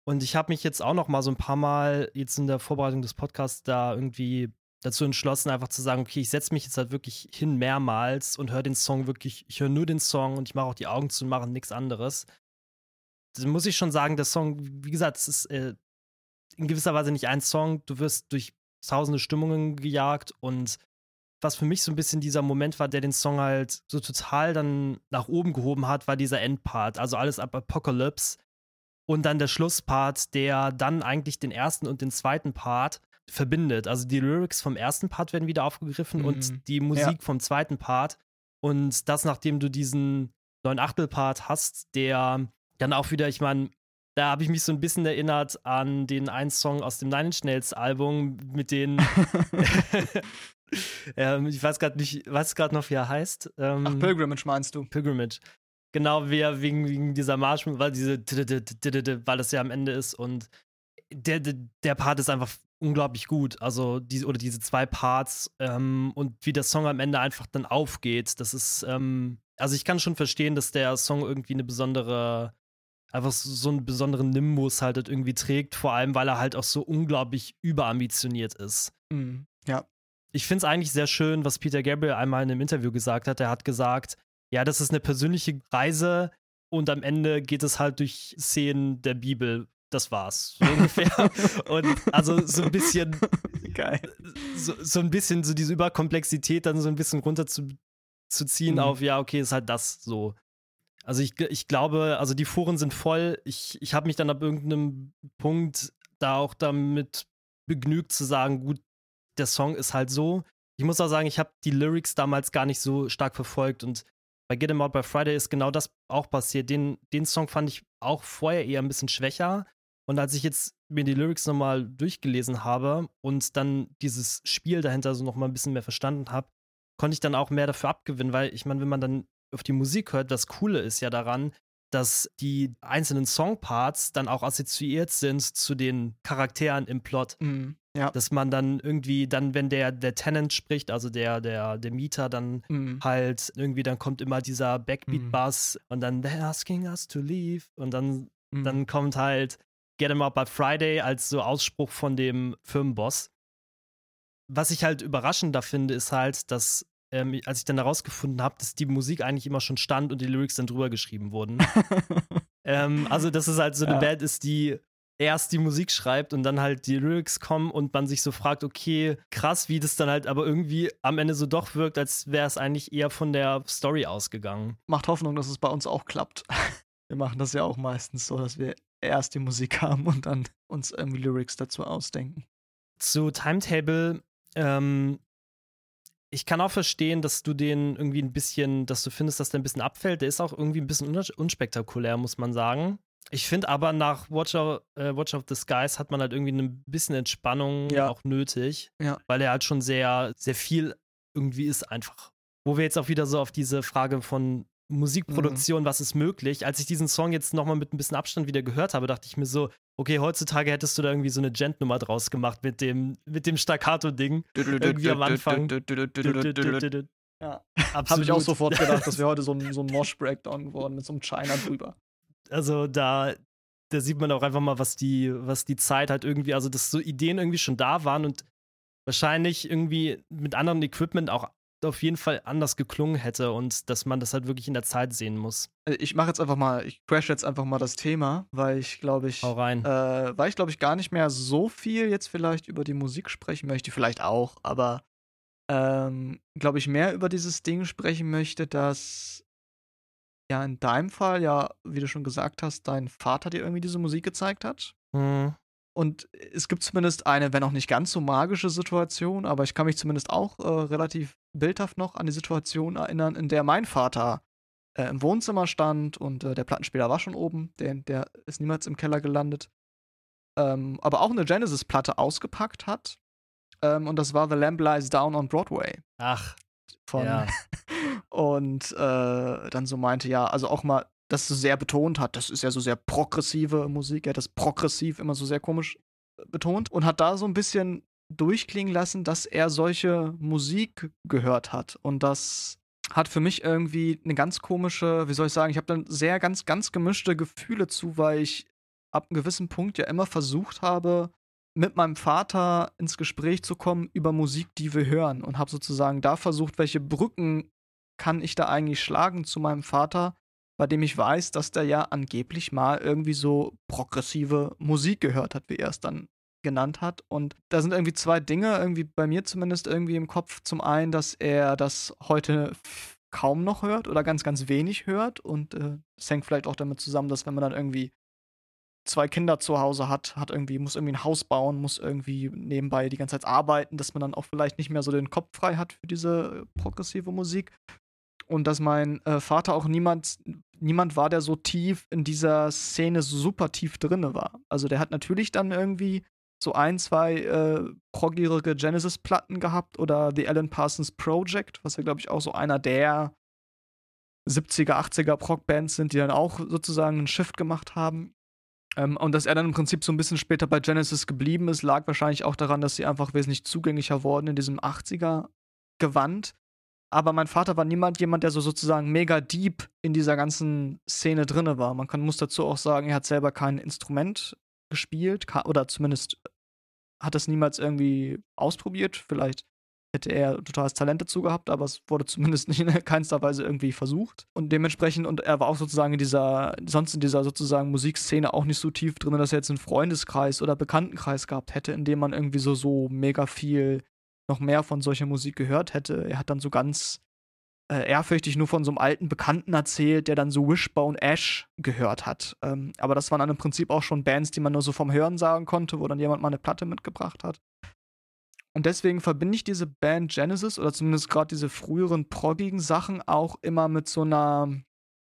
Und ich habe mich jetzt auch noch mal so ein paar Mal jetzt in der Vorbereitung des Podcasts da irgendwie dazu entschlossen, einfach zu sagen, okay, ich setze mich jetzt halt wirklich hin mehrmals und höre den Song wirklich, ich höre nur den Song und ich mache auch die Augen zu und mache nichts anderes. Dann muss ich schon sagen, der Song, wie gesagt, es ist äh, in gewisser Weise nicht ein Song, du wirst durch tausende Stimmungen gejagt und was für mich so ein bisschen dieser Moment war, der den Song halt so total dann nach oben gehoben hat, war dieser Endpart, also alles ab Apocalypse und dann der Schlusspart, der dann eigentlich den ersten und den zweiten Part verbindet. Also die Lyrics vom ersten Part werden wieder aufgegriffen mhm. und die Musik ja. vom zweiten Part. Und das, nachdem du diesen neun Achtel-Part hast, der dann auch wieder, ich meine, da habe ich mich so ein bisschen erinnert an den einen Song aus dem Nine Inch Nails Album mit den ähm, ich weiß gerade nicht, weiß gerade noch, wie er heißt. Ähm, Ach, Pilgrimage meinst du? Pilgrimage. Genau, wie er wegen, wegen dieser Marsch, weil diese weil das ja am Ende ist und der, der Part ist einfach unglaublich gut. Also, die, oder diese zwei Parts ähm, und wie der Song am Ende einfach dann aufgeht, das ist, ähm, also ich kann schon verstehen, dass der Song irgendwie eine besondere, einfach so einen besonderen Nimbus halt, halt irgendwie trägt, vor allem, weil er halt auch so unglaublich überambitioniert ist. Mhm. Ja. Ich finde es eigentlich sehr schön, was Peter Gabriel einmal in einem Interview gesagt hat. Er hat gesagt, ja, das ist eine persönliche Reise und am Ende geht es halt durch Szenen der Bibel. Das war's, so ungefähr. und also so ein bisschen, Geil. So, so ein bisschen so diese Überkomplexität dann so ein bisschen runter zu, zu ziehen mhm. auf, ja, okay, ist halt das so. Also ich, ich glaube, also die Foren sind voll. Ich, ich habe mich dann ab irgendeinem Punkt da auch damit begnügt zu sagen, gut, der Song ist halt so. Ich muss auch sagen, ich habe die Lyrics damals gar nicht so stark verfolgt und bei Get Em Out by Friday ist genau das auch passiert. Den, den Song fand ich auch vorher eher ein bisschen schwächer. Und als ich jetzt mir die Lyrics nochmal durchgelesen habe und dann dieses Spiel dahinter so nochmal ein bisschen mehr verstanden habe, konnte ich dann auch mehr dafür abgewinnen, weil ich meine, wenn man dann auf die Musik hört, das Coole ist ja daran, dass die einzelnen Songparts dann auch assoziiert sind zu den Charakteren im Plot. Mhm. Ja. Dass man dann irgendwie, dann, wenn der, der Tenant spricht, also der, der, der Mieter, dann mhm. halt irgendwie, dann kommt immer dieser Backbeat-Bass mhm. und dann They're asking us to leave. Und dann, mhm. dann kommt halt Get Em Out by Friday als so Ausspruch von dem Firmenboss. Was ich halt überraschender finde, ist halt, dass ähm, als ich dann herausgefunden habe, dass die Musik eigentlich immer schon stand und die Lyrics dann drüber geschrieben wurden. ähm, also, dass es halt so eine ja. Band ist, die erst die Musik schreibt und dann halt die Lyrics kommen und man sich so fragt, okay, krass, wie das dann halt aber irgendwie am Ende so doch wirkt, als wäre es eigentlich eher von der Story ausgegangen. Macht Hoffnung, dass es bei uns auch klappt. Wir machen das ja auch meistens so, dass wir erst die Musik haben und dann uns irgendwie Lyrics dazu ausdenken. Zu Timetable, ähm, ich kann auch verstehen, dass du den irgendwie ein bisschen, dass du findest, dass der ein bisschen abfällt. Der ist auch irgendwie ein bisschen unspektakulär, muss man sagen. Ich finde aber nach Watch of, äh, Watch of the Skies hat man halt irgendwie ein bisschen Entspannung ja. auch nötig, ja. weil er halt schon sehr, sehr viel irgendwie ist einfach. Wo wir jetzt auch wieder so auf diese Frage von Musikproduktion, mhm. was ist möglich. Als ich diesen Song jetzt nochmal mit ein bisschen Abstand wieder gehört habe, dachte ich mir so, okay, heutzutage hättest du da irgendwie so eine Gent-Nummer draus gemacht mit dem, mit dem Staccato-Ding. irgendwie am Anfang. Ja, habe ich auch sofort gedacht, dass wir heute so ein, so ein Mosh-Breakdown geworden mit so einem China drüber also da, da sieht man auch einfach mal, was die, was die Zeit halt irgendwie, also dass so Ideen irgendwie schon da waren und wahrscheinlich irgendwie mit anderem Equipment auch auf jeden Fall anders geklungen hätte und dass man das halt wirklich in der Zeit sehen muss. Äh, ich mache jetzt einfach mal, ich crash jetzt einfach mal das Thema, weil ich glaube ich, Hau rein. Äh, weil ich glaube ich gar nicht mehr so viel jetzt vielleicht über die Musik sprechen möchte, vielleicht auch, aber ähm, glaube ich mehr über dieses Ding sprechen möchte, dass ja in deinem Fall ja, wie du schon gesagt hast, dein Vater dir irgendwie diese Musik gezeigt hat. Mhm. Und es gibt zumindest eine, wenn auch nicht ganz so magische Situation, aber ich kann mich zumindest auch äh, relativ bildhaft noch an die Situation erinnern, in der mein Vater äh, im Wohnzimmer stand und äh, der Plattenspieler war schon oben, der, der ist niemals im Keller gelandet. Ähm, aber auch eine Genesis-Platte ausgepackt hat. Ähm, und das war The Lamb Lies Down on Broadway. Ach. Von, ja. und äh, dann so meinte, ja, also auch mal, das so sehr betont hat, das ist ja so sehr progressive Musik, er hat das progressiv immer so sehr komisch äh, betont und hat da so ein bisschen durchklingen lassen, dass er solche Musik gehört hat. Und das hat für mich irgendwie eine ganz komische, wie soll ich sagen, ich habe dann sehr ganz ganz gemischte Gefühle zu, weil ich ab einem gewissen Punkt ja immer versucht habe, mit meinem Vater ins Gespräch zu kommen über Musik, die wir hören. Und habe sozusagen da versucht, welche Brücken kann ich da eigentlich schlagen zu meinem Vater, bei dem ich weiß, dass der ja angeblich mal irgendwie so progressive Musik gehört hat, wie er es dann genannt hat. Und da sind irgendwie zwei Dinge, irgendwie bei mir zumindest irgendwie im Kopf. Zum einen, dass er das heute kaum noch hört oder ganz, ganz wenig hört. Und äh, hängt vielleicht auch damit zusammen, dass wenn man dann irgendwie zwei Kinder zu Hause hat, hat irgendwie, muss irgendwie ein Haus bauen, muss irgendwie nebenbei die ganze Zeit arbeiten, dass man dann auch vielleicht nicht mehr so den Kopf frei hat für diese progressive Musik. Und dass mein äh, Vater auch niemand, niemand war, der so tief in dieser Szene super tief drinne war. Also der hat natürlich dann irgendwie so ein, zwei äh, proggierige Genesis-Platten gehabt oder The Alan Parsons Project, was ja, glaube ich, auch so einer der 70er, 80er Prog-Bands sind, die dann auch sozusagen einen Shift gemacht haben. Ähm, und dass er dann im Prinzip so ein bisschen später bei Genesis geblieben ist, lag wahrscheinlich auch daran, dass sie einfach wesentlich zugänglicher wurden in diesem 80er-Gewand. Aber mein Vater war niemand, jemand, der so sozusagen mega deep in dieser ganzen Szene drinne war. Man kann, muss dazu auch sagen, er hat selber kein Instrument gespielt oder zumindest hat es niemals irgendwie ausprobiert. Vielleicht hätte er totales Talent dazu gehabt, aber es wurde zumindest nicht in keinster Weise irgendwie versucht. Und dementsprechend, und er war auch sozusagen in dieser, sonst in dieser sozusagen Musikszene auch nicht so tief drin, dass er jetzt einen Freundeskreis oder Bekanntenkreis gehabt hätte, in dem man irgendwie so, so mega viel noch mehr von solcher Musik gehört hätte. Er hat dann so ganz äh, ehrfürchtig nur von so einem alten Bekannten erzählt, der dann so Wishbone Ash gehört hat. Ähm, aber das waren dann im Prinzip auch schon Bands, die man nur so vom Hören sagen konnte, wo dann jemand mal eine Platte mitgebracht hat. Und deswegen verbinde ich diese Band Genesis oder zumindest gerade diese früheren proggigen Sachen auch immer mit so einer,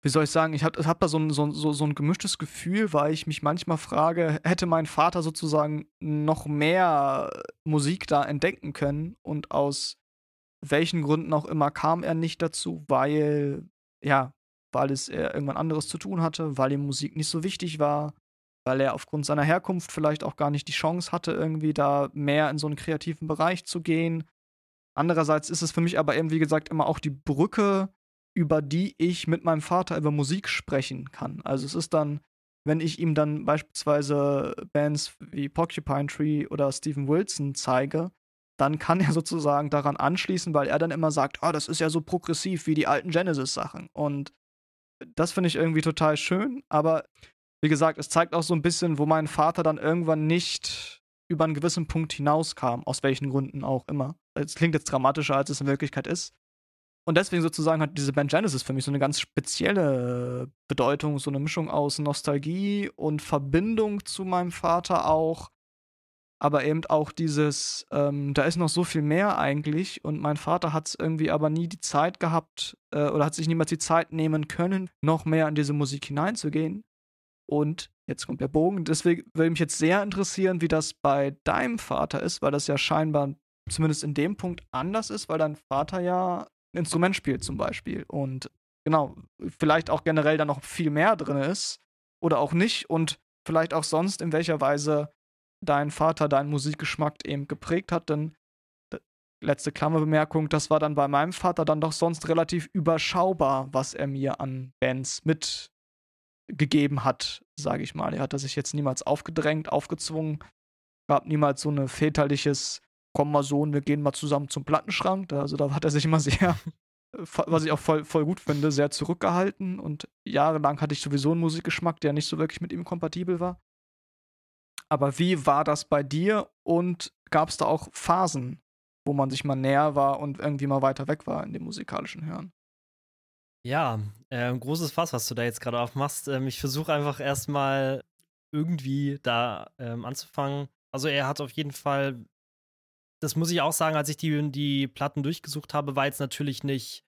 wie soll ich sagen, ich habe hab da so ein, so, so, so ein gemischtes Gefühl, weil ich mich manchmal frage, hätte mein Vater sozusagen noch mehr Musik da entdecken können und aus welchen Gründen auch immer kam er nicht dazu, weil, ja, weil es er irgendwann anderes zu tun hatte, weil ihm Musik nicht so wichtig war, weil er aufgrund seiner Herkunft vielleicht auch gar nicht die Chance hatte, irgendwie da mehr in so einen kreativen Bereich zu gehen. Andererseits ist es für mich aber eben, wie gesagt, immer auch die Brücke, über die ich mit meinem Vater über Musik sprechen kann. Also es ist dann, wenn ich ihm dann beispielsweise Bands wie Porcupine Tree oder Steven Wilson zeige, dann kann er sozusagen daran anschließen, weil er dann immer sagt, ah, oh, das ist ja so progressiv wie die alten Genesis-Sachen. Und das finde ich irgendwie total schön, aber wie gesagt, es zeigt auch so ein bisschen, wo mein Vater dann irgendwann nicht über einen gewissen Punkt hinauskam, aus welchen Gründen auch immer. Es klingt jetzt dramatischer, als es in Wirklichkeit ist. Und deswegen sozusagen hat diese Band Genesis für mich so eine ganz spezielle Bedeutung, so eine Mischung aus Nostalgie und Verbindung zu meinem Vater auch aber eben auch dieses, ähm, da ist noch so viel mehr eigentlich und mein Vater hat es irgendwie aber nie die Zeit gehabt äh, oder hat sich niemals die Zeit nehmen können, noch mehr in diese Musik hineinzugehen. Und jetzt kommt der Bogen. Deswegen würde mich jetzt sehr interessieren, wie das bei deinem Vater ist, weil das ja scheinbar zumindest in dem Punkt anders ist, weil dein Vater ja ein Instrument spielt zum Beispiel und genau, vielleicht auch generell da noch viel mehr drin ist oder auch nicht und vielleicht auch sonst in welcher Weise dein Vater deinen Musikgeschmack eben geprägt hat, denn letzte Klammerbemerkung, das war dann bei meinem Vater dann doch sonst relativ überschaubar, was er mir an Bands mitgegeben hat, sage ich mal. Er hat sich jetzt niemals aufgedrängt, aufgezwungen, gab niemals so ein väterliches Komm mal Sohn, wir gehen mal zusammen zum Plattenschrank. Also da hat er sich immer sehr, was ich auch voll, voll gut finde, sehr zurückgehalten und jahrelang hatte ich sowieso einen Musikgeschmack, der nicht so wirklich mit ihm kompatibel war. Aber wie war das bei dir und gab es da auch Phasen, wo man sich mal näher war und irgendwie mal weiter weg war in dem musikalischen Hören? Ja, äh, großes Fass, was du da jetzt gerade aufmachst. Ähm, ich versuche einfach erstmal irgendwie da ähm, anzufangen. Also er hat auf jeden Fall, das muss ich auch sagen, als ich die, die Platten durchgesucht habe, war jetzt natürlich nicht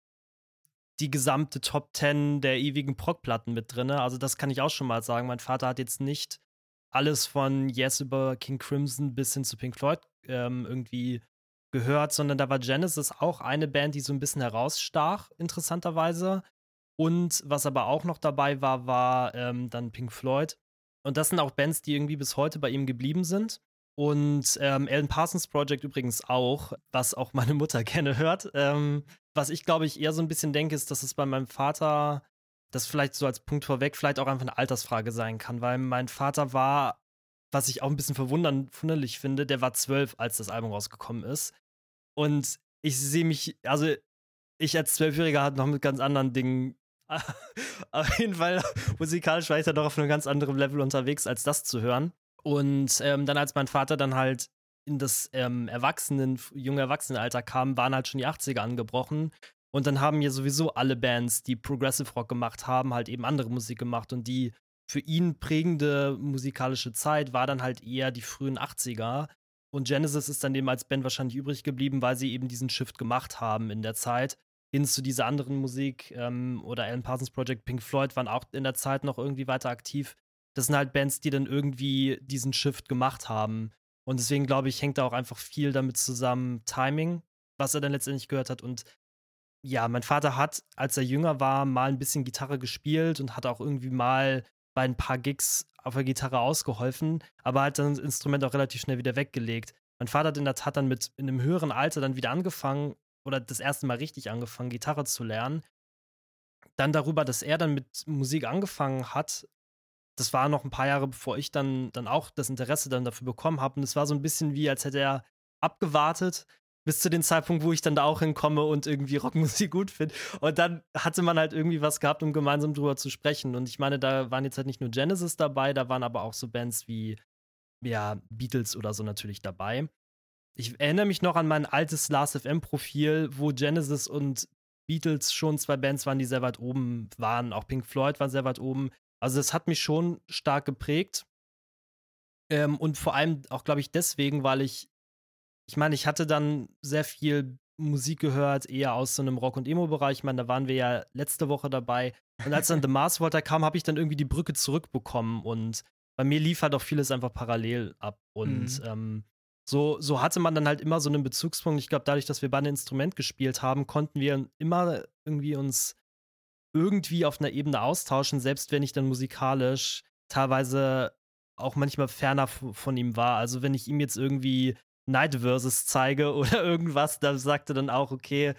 die gesamte Top 10 der ewigen Prog-Platten mit drin. Also das kann ich auch schon mal sagen. Mein Vater hat jetzt nicht alles von Yes über King Crimson bis hin zu Pink Floyd ähm, irgendwie gehört, sondern da war Genesis auch eine Band, die so ein bisschen herausstach, interessanterweise. Und was aber auch noch dabei war, war ähm, dann Pink Floyd. Und das sind auch Bands, die irgendwie bis heute bei ihm geblieben sind. Und ähm, Alan Parsons Project übrigens auch, was auch meine Mutter gerne hört. Ähm, was ich glaube ich eher so ein bisschen denke, ist, dass es bei meinem Vater das vielleicht so als Punkt vorweg vielleicht auch einfach eine Altersfrage sein kann, weil mein Vater war, was ich auch ein bisschen verwunderlich finde, der war zwölf, als das Album rausgekommen ist. Und ich sehe mich, also ich als Zwölfjähriger hatte noch mit ganz anderen Dingen. auf jeden Fall musikalisch war ich da doch auf einem ganz anderen Level unterwegs, als das zu hören. Und ähm, dann, als mein Vater dann halt in das ähm, Erwachsenen, junge Erwachsenenalter kam, waren halt schon die 80er angebrochen. Und dann haben ja sowieso alle Bands, die Progressive Rock gemacht haben, halt eben andere Musik gemacht und die für ihn prägende musikalische Zeit war dann halt eher die frühen 80er. Und Genesis ist dann eben als Band wahrscheinlich übrig geblieben, weil sie eben diesen Shift gemacht haben in der Zeit hin zu dieser anderen Musik ähm, oder Alan Parsons Project, Pink Floyd waren auch in der Zeit noch irgendwie weiter aktiv. Das sind halt Bands, die dann irgendwie diesen Shift gemacht haben. Und deswegen glaube ich, hängt da auch einfach viel damit zusammen, Timing, was er dann letztendlich gehört hat. Und ja, mein Vater hat, als er jünger war, mal ein bisschen Gitarre gespielt und hat auch irgendwie mal bei ein paar Gigs auf der Gitarre ausgeholfen, aber hat dann das Instrument auch relativ schnell wieder weggelegt. Mein Vater hat in der Tat dann mit in einem höheren Alter dann wieder angefangen oder das erste Mal richtig angefangen, Gitarre zu lernen. Dann darüber, dass er dann mit Musik angefangen hat, das war noch ein paar Jahre, bevor ich dann, dann auch das Interesse dann dafür bekommen habe. Und es war so ein bisschen wie, als hätte er abgewartet bis zu dem Zeitpunkt, wo ich dann da auch hinkomme und irgendwie Rockmusik gut finde. Und dann hatte man halt irgendwie was gehabt, um gemeinsam drüber zu sprechen. Und ich meine, da waren jetzt halt nicht nur Genesis dabei, da waren aber auch so Bands wie ja, Beatles oder so natürlich dabei. Ich erinnere mich noch an mein altes Last FM-Profil, wo Genesis und Beatles schon zwei Bands waren, die sehr weit oben waren. Auch Pink Floyd waren sehr weit oben. Also, das hat mich schon stark geprägt. Ähm, und vor allem auch, glaube ich, deswegen, weil ich ich meine, ich hatte dann sehr viel Musik gehört, eher aus so einem Rock- und Emo-Bereich. Ich meine, da waren wir ja letzte Woche dabei. Und als dann The Mars Volta kam, habe ich dann irgendwie die Brücke zurückbekommen. Und bei mir lief halt auch vieles einfach parallel ab. Und mhm. ähm, so, so hatte man dann halt immer so einen Bezugspunkt. Ich glaube, dadurch, dass wir beide Instrument gespielt haben, konnten wir immer irgendwie uns irgendwie auf einer Ebene austauschen, selbst wenn ich dann musikalisch teilweise auch manchmal ferner von ihm war. Also wenn ich ihm jetzt irgendwie Night Versus zeige oder irgendwas, da sagt er dann auch, okay,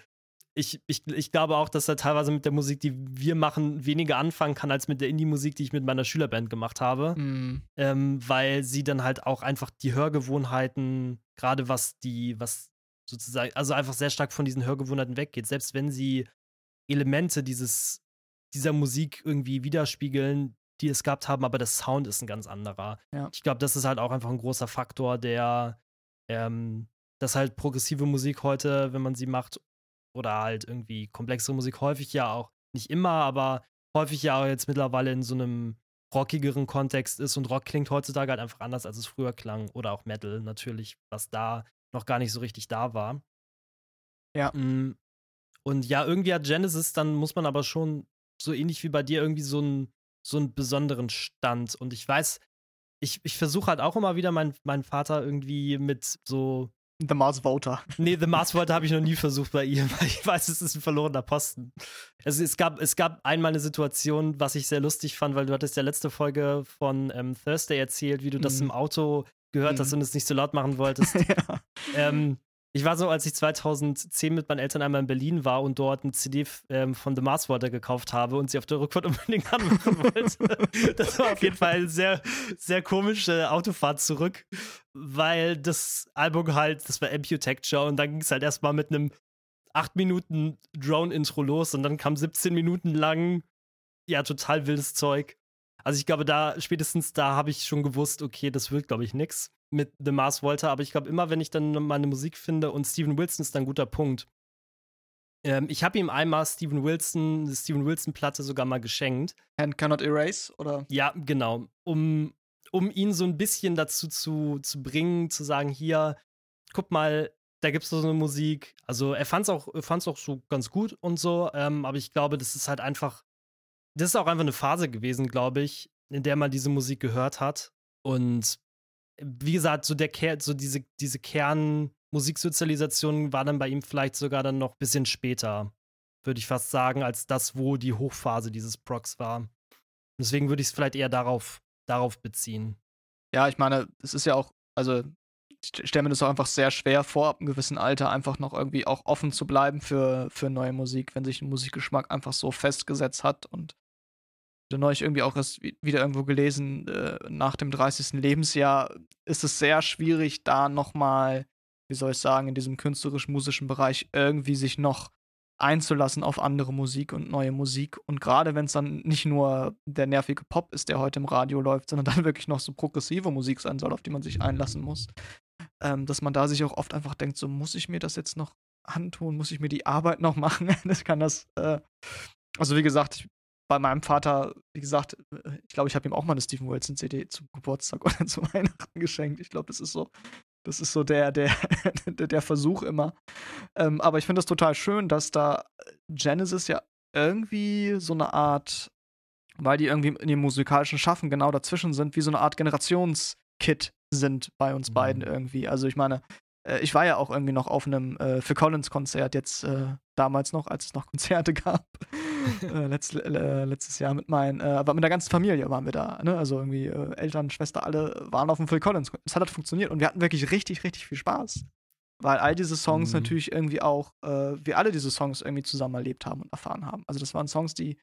ich, ich, ich glaube auch, dass er teilweise mit der Musik, die wir machen, weniger anfangen kann als mit der Indie-Musik, die ich mit meiner Schülerband gemacht habe. Mm. Ähm, weil sie dann halt auch einfach die Hörgewohnheiten, gerade was die, was sozusagen, also einfach sehr stark von diesen Hörgewohnheiten weggeht. Selbst wenn sie Elemente dieses, dieser Musik irgendwie widerspiegeln, die es gehabt haben, aber der Sound ist ein ganz anderer. Ja. Ich glaube, das ist halt auch einfach ein großer Faktor, der ähm, dass halt progressive Musik heute, wenn man sie macht, oder halt irgendwie komplexere Musik häufig ja auch, nicht immer, aber häufig ja auch jetzt mittlerweile in so einem rockigeren Kontext ist und Rock klingt heutzutage halt einfach anders, als es früher klang. Oder auch Metal natürlich, was da noch gar nicht so richtig da war. Ja. Mm, und ja, irgendwie hat Genesis, dann muss man aber schon so ähnlich wie bei dir irgendwie so einen so einen besonderen Stand. Und ich weiß, ich, ich versuche halt auch immer wieder meinen mein Vater irgendwie mit so. The Mars Voter. Nee, The Mars Voter habe ich noch nie versucht bei ihm, weil ich weiß, es ist ein verlorener Posten. Also es gab, es gab einmal eine Situation, was ich sehr lustig fand, weil du hattest ja letzte Folge von ähm, Thursday erzählt, wie du das mhm. im Auto gehört mm. hast und es nicht so laut machen wolltest. ja. ähm, ich war so, als ich 2010 mit meinen Eltern einmal in Berlin war und dort ein CD ähm, von The Mars Water gekauft habe und sie auf der Rückfahrt unbedingt anmachen wollte. das war auf jeden Fall eine sehr, sehr komische Autofahrt zurück, weil das Album halt, das war Amputecture und dann ging es halt erstmal mit einem 8 Minuten Drone-Intro los und dann kam 17 Minuten lang, ja, total wildes Zeug. Also ich glaube, da, spätestens da habe ich schon gewusst, okay, das wird, glaube ich, nix mit The Mars Volta, aber ich glaube, immer wenn ich dann meine Musik finde und Steven Wilson ist ein guter Punkt. Ähm, ich habe ihm einmal Steven Wilson, eine Steven Wilson-Platte sogar mal geschenkt. And Cannot Erase, oder? Ja, genau. Um, um ihn so ein bisschen dazu zu, zu bringen, zu sagen, hier, guck mal, da gibt es so eine Musik. Also er fand es auch, auch so ganz gut und so, ähm, aber ich glaube, das ist halt einfach, das ist auch einfach eine Phase gewesen, glaube ich, in der man diese Musik gehört hat. Und wie gesagt, so der Ker so diese, diese Kernmusiksozialisation war dann bei ihm vielleicht sogar dann noch ein bisschen später, würde ich fast sagen, als das, wo die Hochphase dieses Procs war. Deswegen würde ich es vielleicht eher darauf, darauf beziehen. Ja, ich meine, es ist ja auch, also ich stelle mir das auch einfach sehr schwer vor, ab einem gewissen Alter einfach noch irgendwie auch offen zu bleiben für, für neue Musik, wenn sich ein Musikgeschmack einfach so festgesetzt hat und neulich irgendwie auch erst wieder irgendwo gelesen, äh, nach dem 30. Lebensjahr ist es sehr schwierig, da nochmal, wie soll ich sagen, in diesem künstlerisch-musischen Bereich irgendwie sich noch einzulassen auf andere Musik und neue Musik. Und gerade wenn es dann nicht nur der nervige Pop ist, der heute im Radio läuft, sondern dann wirklich noch so progressive Musik sein soll, auf die man sich einlassen muss, ähm, dass man da sich auch oft einfach denkt, so muss ich mir das jetzt noch antun, muss ich mir die Arbeit noch machen? das kann das, äh also wie gesagt, ich bei meinem Vater, wie gesagt, ich glaube, ich habe ihm auch mal eine Stephen Wilson CD zum Geburtstag oder zu Weihnachten geschenkt. Ich glaube, das ist so, das ist so der, der, der Versuch immer. Ähm, aber ich finde es total schön, dass da Genesis ja irgendwie so eine Art, weil die irgendwie in dem musikalischen Schaffen genau dazwischen sind, wie so eine Art Generationskit sind bei uns mhm. beiden irgendwie. Also ich meine, äh, ich war ja auch irgendwie noch auf einem äh, Phil Collins Konzert jetzt äh, damals noch, als es noch Konzerte gab. äh, letzt, äh, letztes Jahr mit meinen, äh, aber mit der ganzen Familie waren wir da. Ne? Also irgendwie äh, Eltern, Schwester, alle waren auf dem Phil Collins. Es hat halt funktioniert und wir hatten wirklich richtig, richtig viel Spaß. Weil all diese Songs mhm. natürlich irgendwie auch, wir alle diese Songs irgendwie zusammen erlebt haben und erfahren haben. Also das waren Songs, die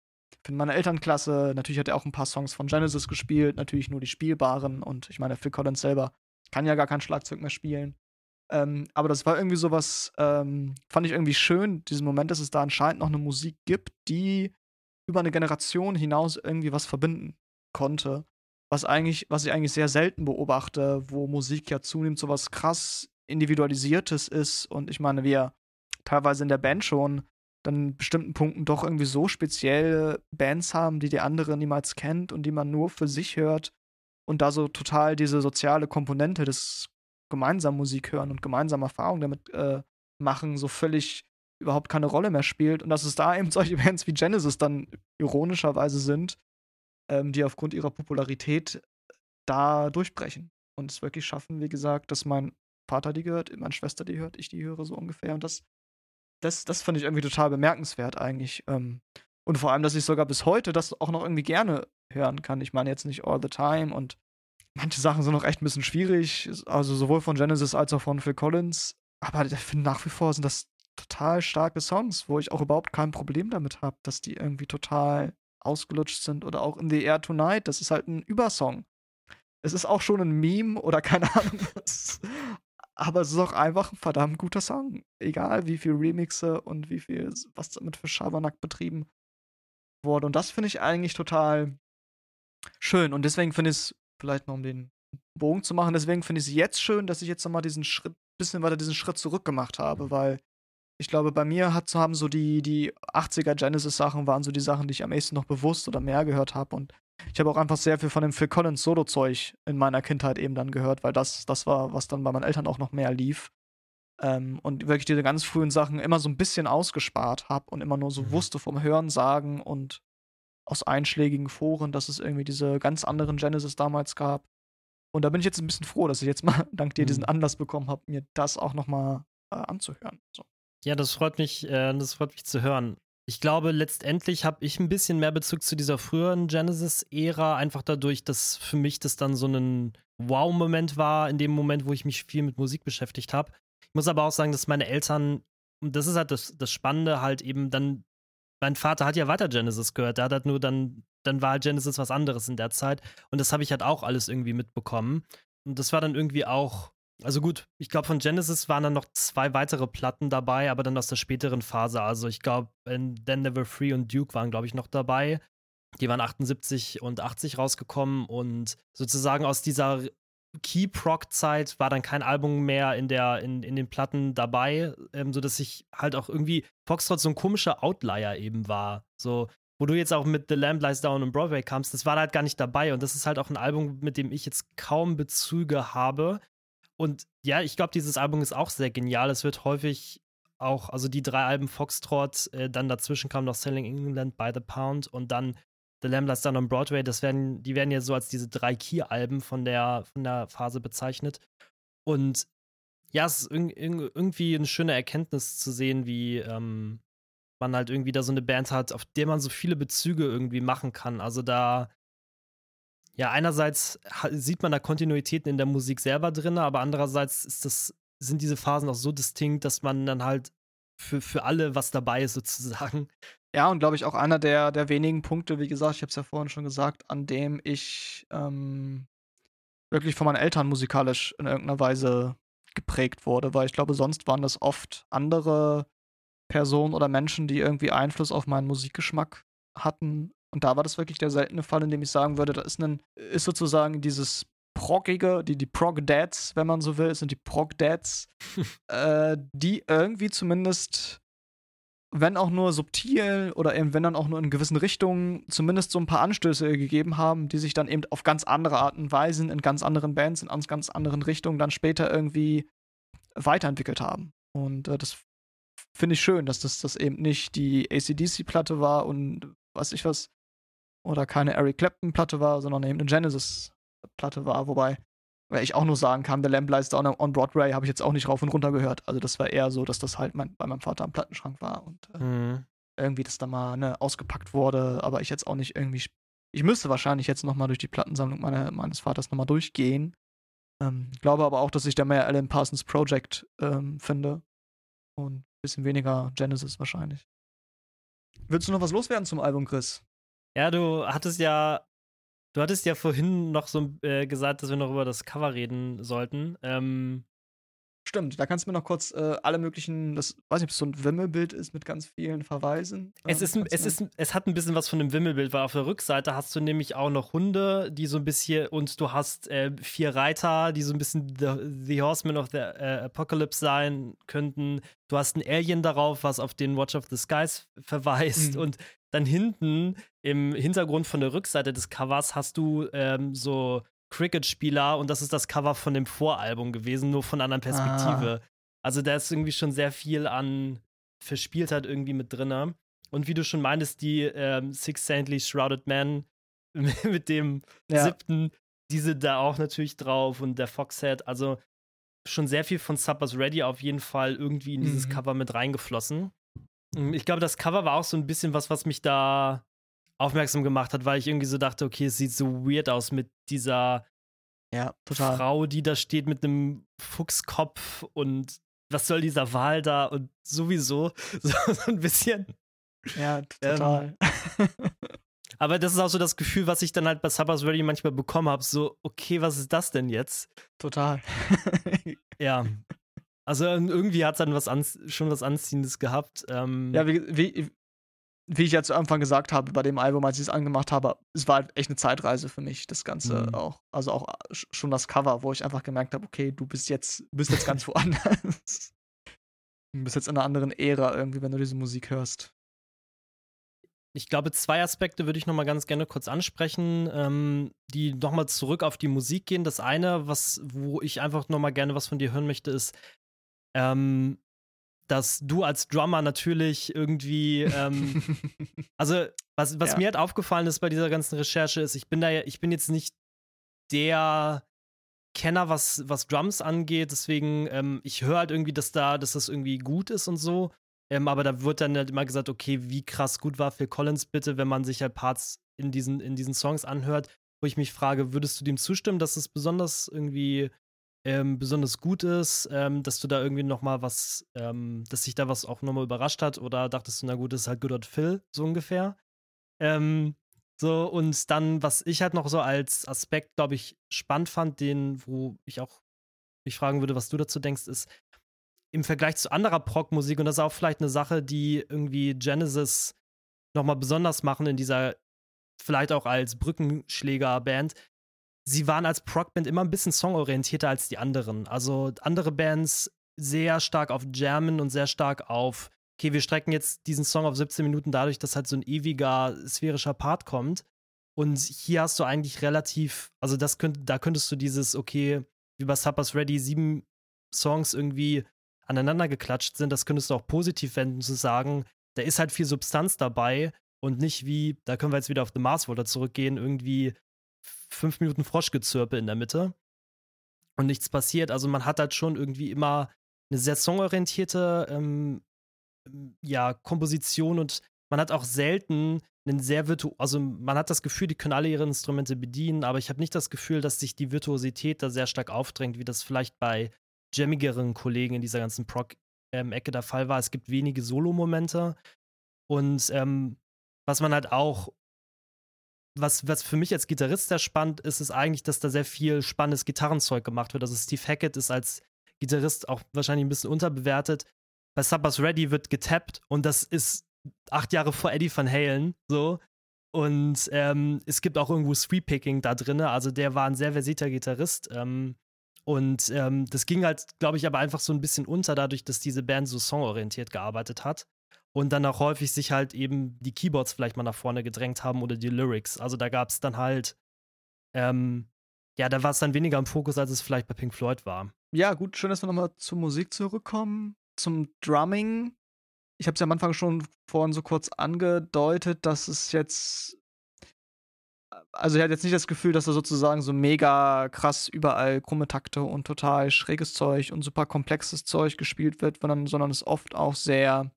für meine Elternklasse, natürlich hat er auch ein paar Songs von Genesis gespielt, natürlich nur die spielbaren und ich meine, Phil Collins selber kann ja gar kein Schlagzeug mehr spielen. Ähm, aber das war irgendwie sowas, ähm, fand ich irgendwie schön, diesen Moment, dass es da anscheinend noch eine Musik gibt, die über eine Generation hinaus irgendwie was verbinden konnte. Was eigentlich, was ich eigentlich sehr selten beobachte, wo Musik ja zunehmend so was krass Individualisiertes ist. Und ich meine, wir teilweise in der Band schon dann bestimmten Punkten doch irgendwie so spezielle Bands haben, die die andere niemals kennt und die man nur für sich hört und da so total diese soziale Komponente des gemeinsam Musik hören und gemeinsam Erfahrungen damit äh, machen, so völlig überhaupt keine Rolle mehr spielt. Und dass es da eben solche Bands wie Genesis dann ironischerweise sind, ähm, die aufgrund ihrer Popularität da durchbrechen und es wirklich schaffen, wie gesagt, dass mein Vater die gehört, meine Schwester die hört, ich die höre so ungefähr. Und das, das, das fand ich irgendwie total bemerkenswert eigentlich. Ähm, und vor allem, dass ich sogar bis heute das auch noch irgendwie gerne hören kann. Ich meine jetzt nicht all the time und manche Sachen sind noch echt ein bisschen schwierig, also sowohl von Genesis als auch von Phil Collins. Aber ich finde nach wie vor sind das total starke Songs, wo ich auch überhaupt kein Problem damit habe, dass die irgendwie total ausgelutscht sind. Oder auch in The Air Tonight, das ist halt ein Übersong. Es ist auch schon ein Meme oder keine Ahnung was. Aber es ist auch einfach ein verdammt guter Song. Egal wie viel Remixe und wie viel, was damit für Schabernack betrieben wurde. Und das finde ich eigentlich total schön. Und deswegen finde ich es vielleicht noch um den Bogen zu machen. Deswegen finde ich es jetzt schön, dass ich jetzt nochmal diesen Schritt, bisschen weiter diesen Schritt zurück gemacht habe, weil ich glaube, bei mir hat, haben so die, die 80er Genesis-Sachen waren so die Sachen, die ich am ehesten noch bewusst oder mehr gehört habe. Und ich habe auch einfach sehr viel von dem Phil Collins Solo-Zeug in meiner Kindheit eben dann gehört, weil das, das war, was dann bei meinen Eltern auch noch mehr lief. Ähm, und wirklich diese ganz frühen Sachen immer so ein bisschen ausgespart habe und immer nur so mhm. wusste vom Hören sagen und aus einschlägigen Foren, dass es irgendwie diese ganz anderen Genesis damals gab. Und da bin ich jetzt ein bisschen froh, dass ich jetzt mal dank dir mhm. diesen Anlass bekommen habe, mir das auch noch mal äh, anzuhören. So. Ja, das freut mich, äh, das freut mich zu hören. Ich glaube, letztendlich habe ich ein bisschen mehr Bezug zu dieser früheren Genesis-Ära, einfach dadurch, dass für mich das dann so ein Wow-Moment war, in dem Moment, wo ich mich viel mit Musik beschäftigt habe. Ich muss aber auch sagen, dass meine Eltern, und das ist halt das, das Spannende, halt eben dann mein Vater hat ja weiter Genesis gehört. Der hat halt nur dann, dann war halt Genesis was anderes in der Zeit. Und das habe ich halt auch alles irgendwie mitbekommen. Und das war dann irgendwie auch, also gut, ich glaube, von Genesis waren dann noch zwei weitere Platten dabei, aber dann aus der späteren Phase. Also ich glaube, Then Never Free und Duke waren, glaube ich, noch dabei. Die waren 78 und 80 rausgekommen und sozusagen aus dieser Key-Proc-Zeit war dann kein Album mehr in, der, in, in den Platten dabei, ähm, sodass ich halt auch irgendwie Foxtrot so ein komischer Outlier eben war. So, wo du jetzt auch mit The Lamb Lies Down und Broadway kamst, das war halt gar nicht dabei. Und das ist halt auch ein Album, mit dem ich jetzt kaum Bezüge habe. Und ja, ich glaube, dieses Album ist auch sehr genial. Es wird häufig auch, also die drei Alben Foxtrot, äh, dann dazwischen kam noch Selling England by the Pound und dann The Lamb Lies Down on Broadway, das werden, die werden ja so als diese drei Key-Alben von der, von der Phase bezeichnet. Und ja, es ist irgendwie eine schöne Erkenntnis zu sehen, wie ähm, man halt irgendwie da so eine Band hat, auf der man so viele Bezüge irgendwie machen kann. Also da, ja, einerseits sieht man da Kontinuitäten in der Musik selber drin, aber andererseits ist das, sind diese Phasen auch so distinkt, dass man dann halt für, für alle was dabei ist, sozusagen. Ja, und glaube ich auch einer der, der wenigen Punkte, wie gesagt, ich habe es ja vorhin schon gesagt, an dem ich ähm, wirklich von meinen Eltern musikalisch in irgendeiner Weise geprägt wurde, weil ich glaube, sonst waren das oft andere Personen oder Menschen, die irgendwie Einfluss auf meinen Musikgeschmack hatten. Und da war das wirklich der seltene Fall, in dem ich sagen würde, da ist, ein, ist sozusagen dieses Proggige, die, die Prog-Dads, wenn man so will, sind die Prog-Dads, äh, die irgendwie zumindest wenn auch nur subtil oder eben wenn dann auch nur in gewissen Richtungen, zumindest so ein paar Anstöße gegeben haben, die sich dann eben auf ganz andere Arten und Weisen in ganz anderen Bands, in ganz, anderen Richtungen dann später irgendwie weiterentwickelt haben. Und äh, das finde ich schön, dass das, das eben nicht die ACDC-Platte war und weiß ich was, oder keine Eric Clapton-Platte war, sondern eben eine Genesis-Platte war, wobei weil ich auch nur sagen kann, The Lamb Lies Down on Broadway habe ich jetzt auch nicht rauf und runter gehört. Also das war eher so, dass das halt mein, bei meinem Vater am Plattenschrank war und äh, mhm. irgendwie das da mal ne, ausgepackt wurde, aber ich jetzt auch nicht irgendwie. Ich müsste wahrscheinlich jetzt nochmal durch die Plattensammlung meine, meines Vaters nochmal durchgehen. Ähm, glaube aber auch, dass ich da mehr Alan Parsons Project ähm, finde. Und ein bisschen weniger Genesis wahrscheinlich. Willst du noch was loswerden zum Album, Chris? Ja, du hattest ja Du hattest ja vorhin noch so äh, gesagt, dass wir noch über das Cover reden sollten. Ähm, Stimmt, da kannst du mir noch kurz äh, alle möglichen, das weiß nicht, ob es so ein Wimmelbild ist mit ganz vielen Verweisen. Es, ist, es, ist, es hat ein bisschen was von einem Wimmelbild, weil auf der Rückseite hast du nämlich auch noch Hunde, die so ein bisschen, und du hast äh, vier Reiter, die so ein bisschen The, the Horsemen of the äh, Apocalypse sein könnten. Du hast ein Alien darauf, was auf den Watch of the Skies verweist. Mhm. Und dann hinten im Hintergrund von der Rückseite des Covers hast du ähm, so Cricket-Spieler und das ist das Cover von dem Voralbum gewesen, nur von einer anderen Perspektive. Ah. Also da ist irgendwie schon sehr viel an Verspieltheit irgendwie mit drin. Und wie du schon meintest, die ähm, Six Saintly Shrouded Man mit dem ja. siebten, diese da auch natürlich drauf und der Foxhead. Also schon sehr viel von Suppers Ready auf jeden Fall irgendwie in dieses mhm. Cover mit reingeflossen. Mm, ich glaube, das Cover war auch so ein bisschen was, was mich da aufmerksam gemacht hat, weil ich irgendwie so dachte, okay, es sieht so weird aus mit dieser ja, Frau, die da steht mit einem Fuchskopf und was soll dieser Wal da und sowieso so, so ein bisschen. Ja, total. Ähm, aber das ist auch so das Gefühl, was ich dann halt bei Subbers Ready manchmal bekommen habe. So, okay, was ist das denn jetzt? Total. ja. Also irgendwie hat es dann was schon was Anziehendes gehabt. Ähm, ja, wie, wie, wie ich ja zu Anfang gesagt habe, bei dem Album, als ich es angemacht habe, es war halt echt eine Zeitreise für mich, das Ganze mhm. auch. Also auch äh, schon das Cover, wo ich einfach gemerkt habe, okay, du bist jetzt, bist jetzt ganz woanders. du bist jetzt in einer anderen Ära irgendwie, wenn du diese Musik hörst. Ich glaube, zwei Aspekte würde ich noch mal ganz gerne kurz ansprechen, ähm, die noch mal zurück auf die Musik gehen. Das eine, was, wo ich einfach noch mal gerne was von dir hören möchte, ist, ähm, dass du als Drummer natürlich irgendwie, ähm, also was, was ja. mir halt aufgefallen ist bei dieser ganzen Recherche ist, ich bin da ja, ich bin jetzt nicht der Kenner, was, was Drums angeht, deswegen, ähm, ich höre halt irgendwie, dass da, dass das irgendwie gut ist und so. Ähm, aber da wird dann halt immer gesagt, okay, wie krass gut war Phil Collins bitte, wenn man sich halt Parts in diesen, in diesen Songs anhört, wo ich mich frage, würdest du dem zustimmen, dass es besonders irgendwie ähm, besonders gut ist, ähm, dass du da irgendwie noch mal was, ähm, dass sich da was auch noch mal überrascht hat oder dachtest du, na gut, das ist halt Good Old Phil, so ungefähr. Ähm, so, und dann, was ich halt noch so als Aspekt, glaube ich, spannend fand, den, wo ich auch mich fragen würde, was du dazu denkst, ist, im Vergleich zu anderer Prog-Musik, und das ist auch vielleicht eine Sache, die irgendwie Genesis noch mal besonders machen in dieser, vielleicht auch als Brückenschläger-Band, sie waren als Prog-Band immer ein bisschen songorientierter als die anderen. Also andere Bands sehr stark auf Jammen und sehr stark auf, okay, wir strecken jetzt diesen Song auf 17 Minuten dadurch, dass halt so ein ewiger sphärischer Part kommt. Und hier hast du eigentlich relativ, also das könnt, da könntest du dieses, okay, wie bei Suppers Ready sieben Songs irgendwie aneinander geklatscht sind, das könntest du auch positiv wenden, zu sagen, da ist halt viel Substanz dabei und nicht wie, da können wir jetzt wieder auf The Mars Volta zurückgehen, irgendwie fünf Minuten Froschgezirpe in der Mitte und nichts passiert. Also man hat halt schon irgendwie immer eine sehr songorientierte ähm, ja, Komposition und man hat auch selten einen sehr virtu also man hat das Gefühl, die können alle ihre Instrumente bedienen, aber ich habe nicht das Gefühl, dass sich die Virtuosität da sehr stark aufdrängt, wie das vielleicht bei jammigeren Kollegen in dieser ganzen Proc-Ecke ähm, der Fall war. Es gibt wenige Solo-Momente und ähm, was man halt auch was, was für mich als Gitarrist sehr spannend ist, ist eigentlich, dass da sehr viel spannendes Gitarrenzeug gemacht wird. Also Steve Hackett ist als Gitarrist auch wahrscheinlich ein bisschen unterbewertet. Bei Suppers Ready wird getappt und das ist acht Jahre vor Eddie Van Halen so. Und ähm, es gibt auch irgendwo Sweep-Picking da drin. Also der war ein sehr versierter Gitarrist. Ähm, und ähm, das ging halt, glaube ich, aber einfach so ein bisschen unter, dadurch, dass diese Band so songorientiert gearbeitet hat. Und dann auch häufig sich halt eben die Keyboards vielleicht mal nach vorne gedrängt haben oder die Lyrics. Also da gab es dann halt, ähm, ja, da war es dann weniger im Fokus, als es vielleicht bei Pink Floyd war. Ja, gut, schön, dass wir nochmal zur Musik zurückkommen. Zum Drumming. Ich habe es ja am Anfang schon vorhin so kurz angedeutet, dass es jetzt also ich hatte jetzt nicht das Gefühl, dass da sozusagen so mega krass überall krumme Takte und total schräges Zeug und super komplexes Zeug gespielt wird, sondern, sondern es oft auch sehr,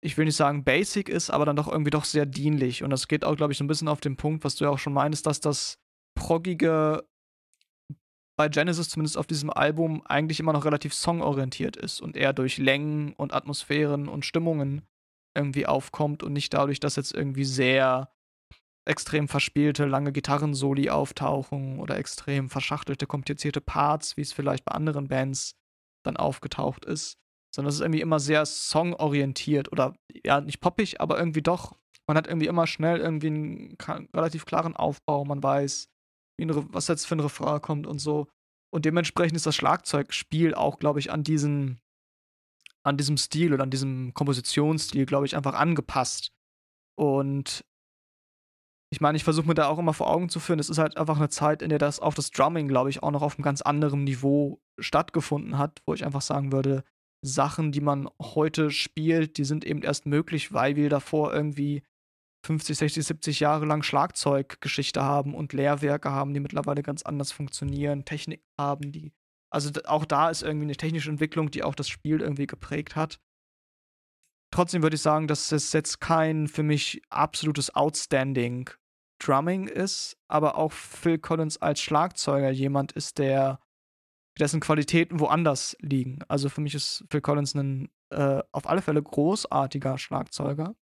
ich will nicht sagen basic ist, aber dann doch irgendwie doch sehr dienlich. Und das geht auch, glaube ich, so ein bisschen auf den Punkt, was du ja auch schon meinst, dass das Proggige bei Genesis zumindest auf diesem Album eigentlich immer noch relativ songorientiert ist und eher durch Längen und Atmosphären und Stimmungen irgendwie aufkommt und nicht dadurch, dass jetzt irgendwie sehr extrem verspielte, lange Gitarrensoli auftauchen oder extrem verschachtelte, komplizierte Parts, wie es vielleicht bei anderen Bands dann aufgetaucht ist. Sondern es ist irgendwie immer sehr songorientiert oder ja, nicht poppig, aber irgendwie doch. Man hat irgendwie immer schnell irgendwie einen relativ klaren Aufbau. Man weiß, was jetzt für ein Refrain kommt und so. Und dementsprechend ist das Schlagzeugspiel auch, glaube ich, an diesen, an diesem Stil oder an diesem Kompositionsstil, glaube ich, einfach angepasst. Und ich meine, ich versuche mir da auch immer vor Augen zu führen, es ist halt einfach eine Zeit, in der das auch das Drumming, glaube ich, auch noch auf einem ganz anderen Niveau stattgefunden hat, wo ich einfach sagen würde, Sachen, die man heute spielt, die sind eben erst möglich, weil wir davor irgendwie 50, 60, 70 Jahre lang Schlagzeuggeschichte haben und Lehrwerke haben, die mittlerweile ganz anders funktionieren, Technik haben, die. Also auch da ist irgendwie eine technische Entwicklung, die auch das Spiel irgendwie geprägt hat. Trotzdem würde ich sagen, dass es jetzt kein für mich absolutes Outstanding Drumming ist, aber auch Phil Collins als Schlagzeuger jemand ist, der dessen Qualitäten woanders liegen. Also für mich ist Phil Collins ein äh, auf alle Fälle großartiger Schlagzeuger,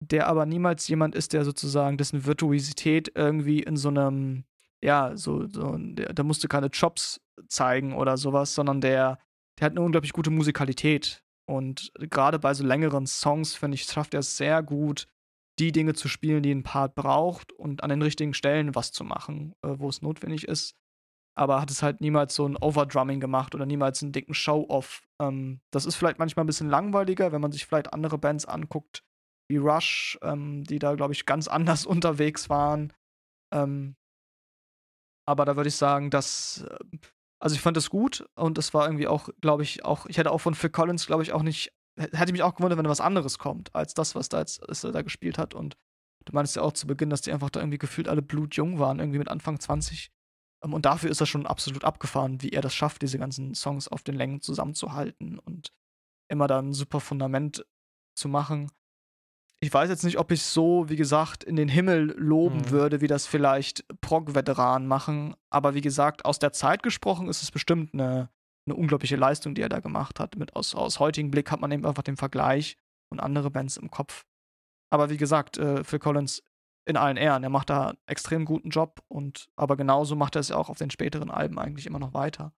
der aber niemals jemand ist, der sozusagen dessen Virtuosität irgendwie in so einem, ja, so, so der, der musste keine Chops zeigen oder sowas, sondern der, der hat eine unglaublich gute Musikalität. Und gerade bei so längeren Songs, finde ich, schafft er es sehr gut, die Dinge zu spielen, die ein Part braucht und an den richtigen Stellen was zu machen, äh, wo es notwendig ist. Aber hat es halt niemals so ein Overdrumming gemacht oder niemals einen dicken Show-Off. Ähm, das ist vielleicht manchmal ein bisschen langweiliger, wenn man sich vielleicht andere Bands anguckt, wie Rush, ähm, die da, glaube ich, ganz anders unterwegs waren. Ähm, aber da würde ich sagen, dass äh, also ich fand das gut und das war irgendwie auch, glaube ich, auch, ich hätte auch von Phil Collins, glaube ich, auch nicht, hätte mich auch gewundert, wenn was anderes kommt, als das, was da jetzt da gespielt hat. Und du meinst ja auch zu Beginn, dass die einfach da irgendwie gefühlt alle blutjung waren, irgendwie mit Anfang 20. Ähm, und dafür ist er schon absolut abgefahren, wie er das schafft, diese ganzen Songs auf den Längen zusammenzuhalten und immer dann ein super Fundament zu machen ich weiß jetzt nicht, ob ich so, wie gesagt, in den Himmel loben mhm. würde, wie das vielleicht Prog-Veteranen machen. Aber wie gesagt, aus der Zeit gesprochen ist es bestimmt eine, eine unglaubliche Leistung, die er da gemacht hat. Mit aus, aus heutigem Blick hat man eben einfach den Vergleich und andere Bands im Kopf. Aber wie gesagt, äh, Phil Collins in allen Ehren, er macht da einen extrem guten Job und aber genauso macht er es ja auch auf den späteren Alben eigentlich immer noch weiter.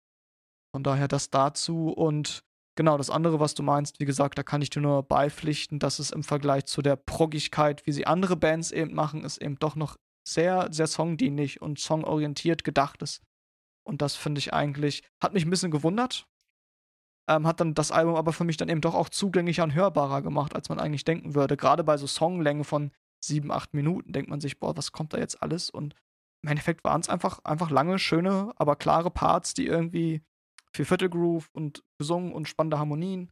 Von daher das dazu und Genau, das andere, was du meinst, wie gesagt, da kann ich dir nur beipflichten, dass es im Vergleich zu der Proggigkeit, wie sie andere Bands eben machen, ist eben doch noch sehr, sehr songdienlich und songorientiert gedacht ist. Und das finde ich eigentlich, hat mich ein bisschen gewundert. Ähm, hat dann das Album aber für mich dann eben doch auch zugänglicher und hörbarer gemacht, als man eigentlich denken würde. Gerade bei so Songlängen von sieben, acht Minuten denkt man sich, boah, was kommt da jetzt alles? Und im Endeffekt waren es einfach, einfach lange, schöne, aber klare Parts, die irgendwie viel Viertelgroove und gesungen und spannende Harmonien.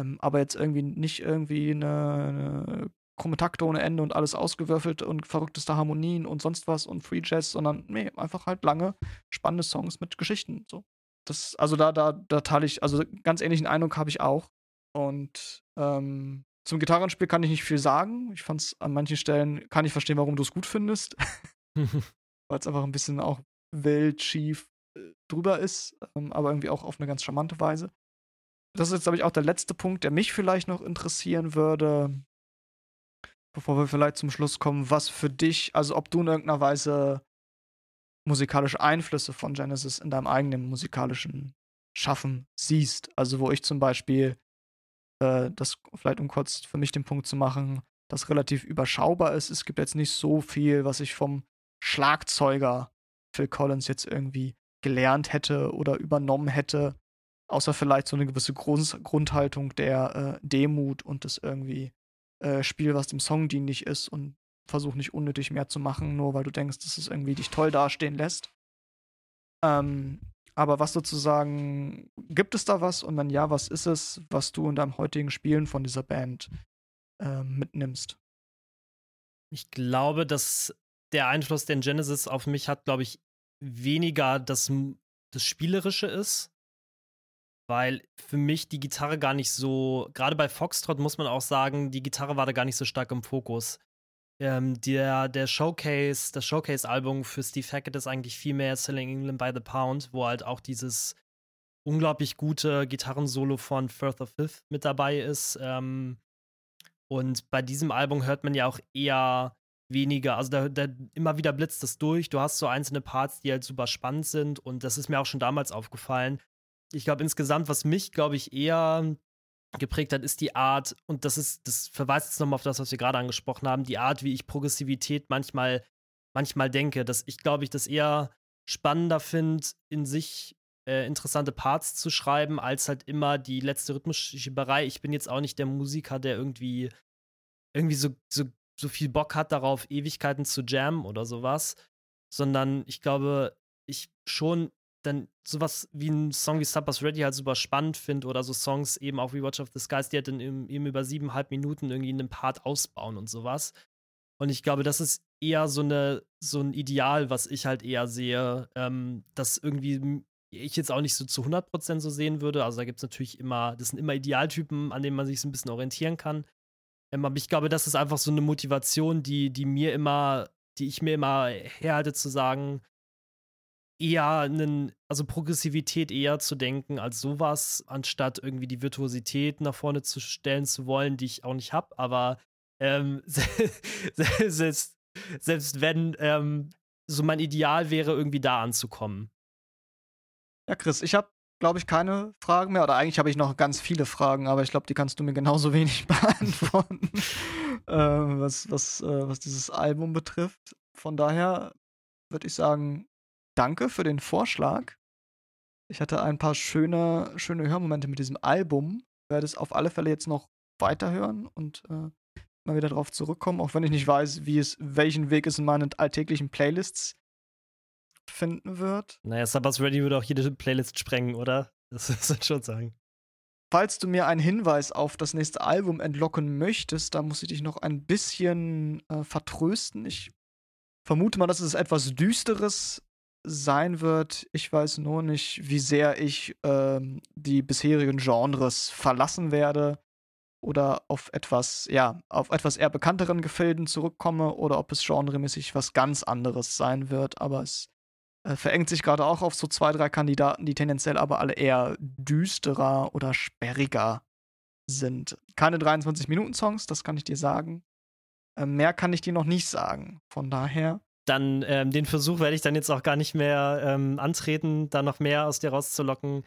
Ähm, aber jetzt irgendwie nicht irgendwie eine, eine krumme Takte ohne Ende und alles ausgewürfelt und verrückteste Harmonien und sonst was und Free Jazz, sondern nee, einfach halt lange, spannende Songs mit Geschichten. So. Das, also da, da, da teile ich, also ganz ähnlichen Eindruck habe ich auch. Und ähm, zum Gitarrenspiel kann ich nicht viel sagen. Ich fand es an manchen Stellen, kann ich verstehen, warum du es gut findest. Weil es einfach ein bisschen auch wild, schief, drüber ist, ähm, aber irgendwie auch auf eine ganz charmante Weise. Das ist jetzt, glaube ich, auch der letzte Punkt, der mich vielleicht noch interessieren würde, bevor wir vielleicht zum Schluss kommen, was für dich, also ob du in irgendeiner Weise musikalische Einflüsse von Genesis in deinem eigenen musikalischen Schaffen siehst. Also wo ich zum Beispiel, äh, das vielleicht um kurz für mich den Punkt zu machen, das relativ überschaubar ist. Es gibt jetzt nicht so viel, was ich vom Schlagzeuger Phil Collins jetzt irgendwie gelernt hätte oder übernommen hätte. Außer vielleicht so eine gewisse Grund Grundhaltung der äh, Demut und das irgendwie äh, Spiel, was dem Song dienlich ist und versuch nicht unnötig mehr zu machen, nur weil du denkst, dass es irgendwie dich toll dastehen lässt. Ähm, aber was sozusagen, gibt es da was? Und wenn ja, was ist es, was du in deinem heutigen Spielen von dieser Band äh, mitnimmst? Ich glaube, dass der Einfluss, den Genesis auf mich hat, glaube ich, weniger das, das Spielerische ist. Weil für mich die Gitarre gar nicht so, gerade bei Foxtrot muss man auch sagen, die Gitarre war da gar nicht so stark im Fokus. Ähm, der, der Showcase, das Showcase-Album für Steve Hackett ist eigentlich viel mehr Selling England by the Pound, wo halt auch dieses unglaublich gute Gitarrensolo von Firth of Fifth mit dabei ist. Ähm, und bei diesem Album hört man ja auch eher weniger, also da, da, immer wieder blitzt das durch. Du hast so einzelne Parts, die halt super spannend sind und das ist mir auch schon damals aufgefallen. Ich glaube insgesamt, was mich, glaube ich, eher geprägt hat, ist die Art, und das ist, das verweist jetzt nochmal auf das, was wir gerade angesprochen haben, die Art, wie ich Progressivität manchmal, manchmal denke, dass ich, glaube ich, das eher spannender finde, in sich äh, interessante Parts zu schreiben, als halt immer die letzte Rhythmusschieberei. Ich bin jetzt auch nicht der Musiker, der irgendwie, irgendwie so, so, so viel Bock hat darauf, Ewigkeiten zu jammen oder sowas, sondern ich glaube, ich schon dann sowas wie ein Song wie Supper's Ready halt super spannend finde oder so Songs eben auch wie Watch of the Skies, die halt dann eben über siebeneinhalb Minuten irgendwie in einem Part ausbauen und sowas. Und ich glaube, das ist eher so eine so ein Ideal, was ich halt eher sehe, ähm, das irgendwie ich jetzt auch nicht so zu 100% so sehen würde. Also da gibt es natürlich immer, das sind immer Idealtypen, an denen man sich so ein bisschen orientieren kann. Ähm, aber ich glaube, das ist einfach so eine Motivation, die, die mir immer, die ich mir immer herhalte zu sagen, eher einen, also Progressivität eher zu denken als sowas, anstatt irgendwie die Virtuosität nach vorne zu stellen zu wollen, die ich auch nicht habe. Aber ähm, selbst, selbst wenn ähm, so mein Ideal wäre, irgendwie da anzukommen. Ja, Chris, ich habe, glaube ich, keine Fragen mehr. Oder eigentlich habe ich noch ganz viele Fragen, aber ich glaube, die kannst du mir genauso wenig beantworten, äh, was, was, äh, was dieses Album betrifft. Von daher würde ich sagen, danke für den Vorschlag. Ich hatte ein paar schöne, schöne Hörmomente mit diesem Album. Werde es auf alle Fälle jetzt noch weiterhören und äh, mal wieder darauf zurückkommen, auch wenn ich nicht weiß, wie es, welchen Weg es in meinen alltäglichen Playlists finden wird. Naja, Sabbath Ready würde auch jede Playlist sprengen, oder? Das muss man schon sagen. Falls du mir einen Hinweis auf das nächste Album entlocken möchtest, da muss ich dich noch ein bisschen äh, vertrösten. Ich vermute mal, dass es etwas Düsteres sein wird. Ich weiß nur nicht, wie sehr ich ähm, die bisherigen Genres verlassen werde oder auf etwas, ja, auf etwas eher bekannteren Gefilden zurückkomme oder ob es genremäßig was ganz anderes sein wird. Aber es äh, verengt sich gerade auch auf so zwei, drei Kandidaten, die tendenziell aber alle eher düsterer oder sperriger sind. Keine 23-Minuten-Songs, das kann ich dir sagen. Äh, mehr kann ich dir noch nicht sagen. Von daher dann ähm, den Versuch werde ich dann jetzt auch gar nicht mehr ähm, antreten, da noch mehr aus dir rauszulocken.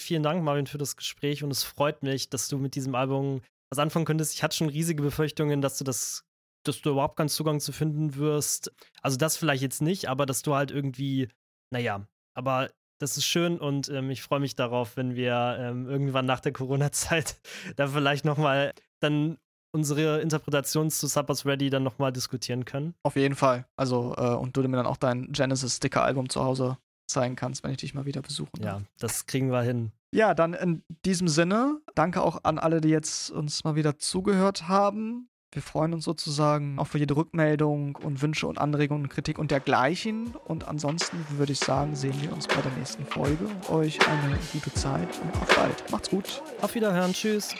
Vielen Dank, Marvin, für das Gespräch und es freut mich, dass du mit diesem Album was anfangen könntest. Ich hatte schon riesige Befürchtungen, dass du das, dass du überhaupt keinen Zugang zu finden wirst. Also das vielleicht jetzt nicht, aber dass du halt irgendwie, naja, aber das ist schön und ähm, ich freue mich darauf, wenn wir ähm, irgendwann nach der Corona-Zeit da vielleicht noch mal dann unsere Interpretation zu Suppers Ready dann nochmal diskutieren können. Auf jeden Fall. Also, äh, und du mir dann auch dein Genesis-Sticker-Album zu Hause zeigen kannst, wenn ich dich mal wieder besuchen darf. Ja, das kriegen wir hin. Ja, dann in diesem Sinne, danke auch an alle, die jetzt uns mal wieder zugehört haben. Wir freuen uns sozusagen auch für jede Rückmeldung und Wünsche und Anregungen und Kritik und dergleichen. Und ansonsten würde ich sagen, sehen wir uns bei der nächsten Folge. Euch eine gute Zeit und auf bald. Macht's gut. Auf Wiederhören. Tschüss.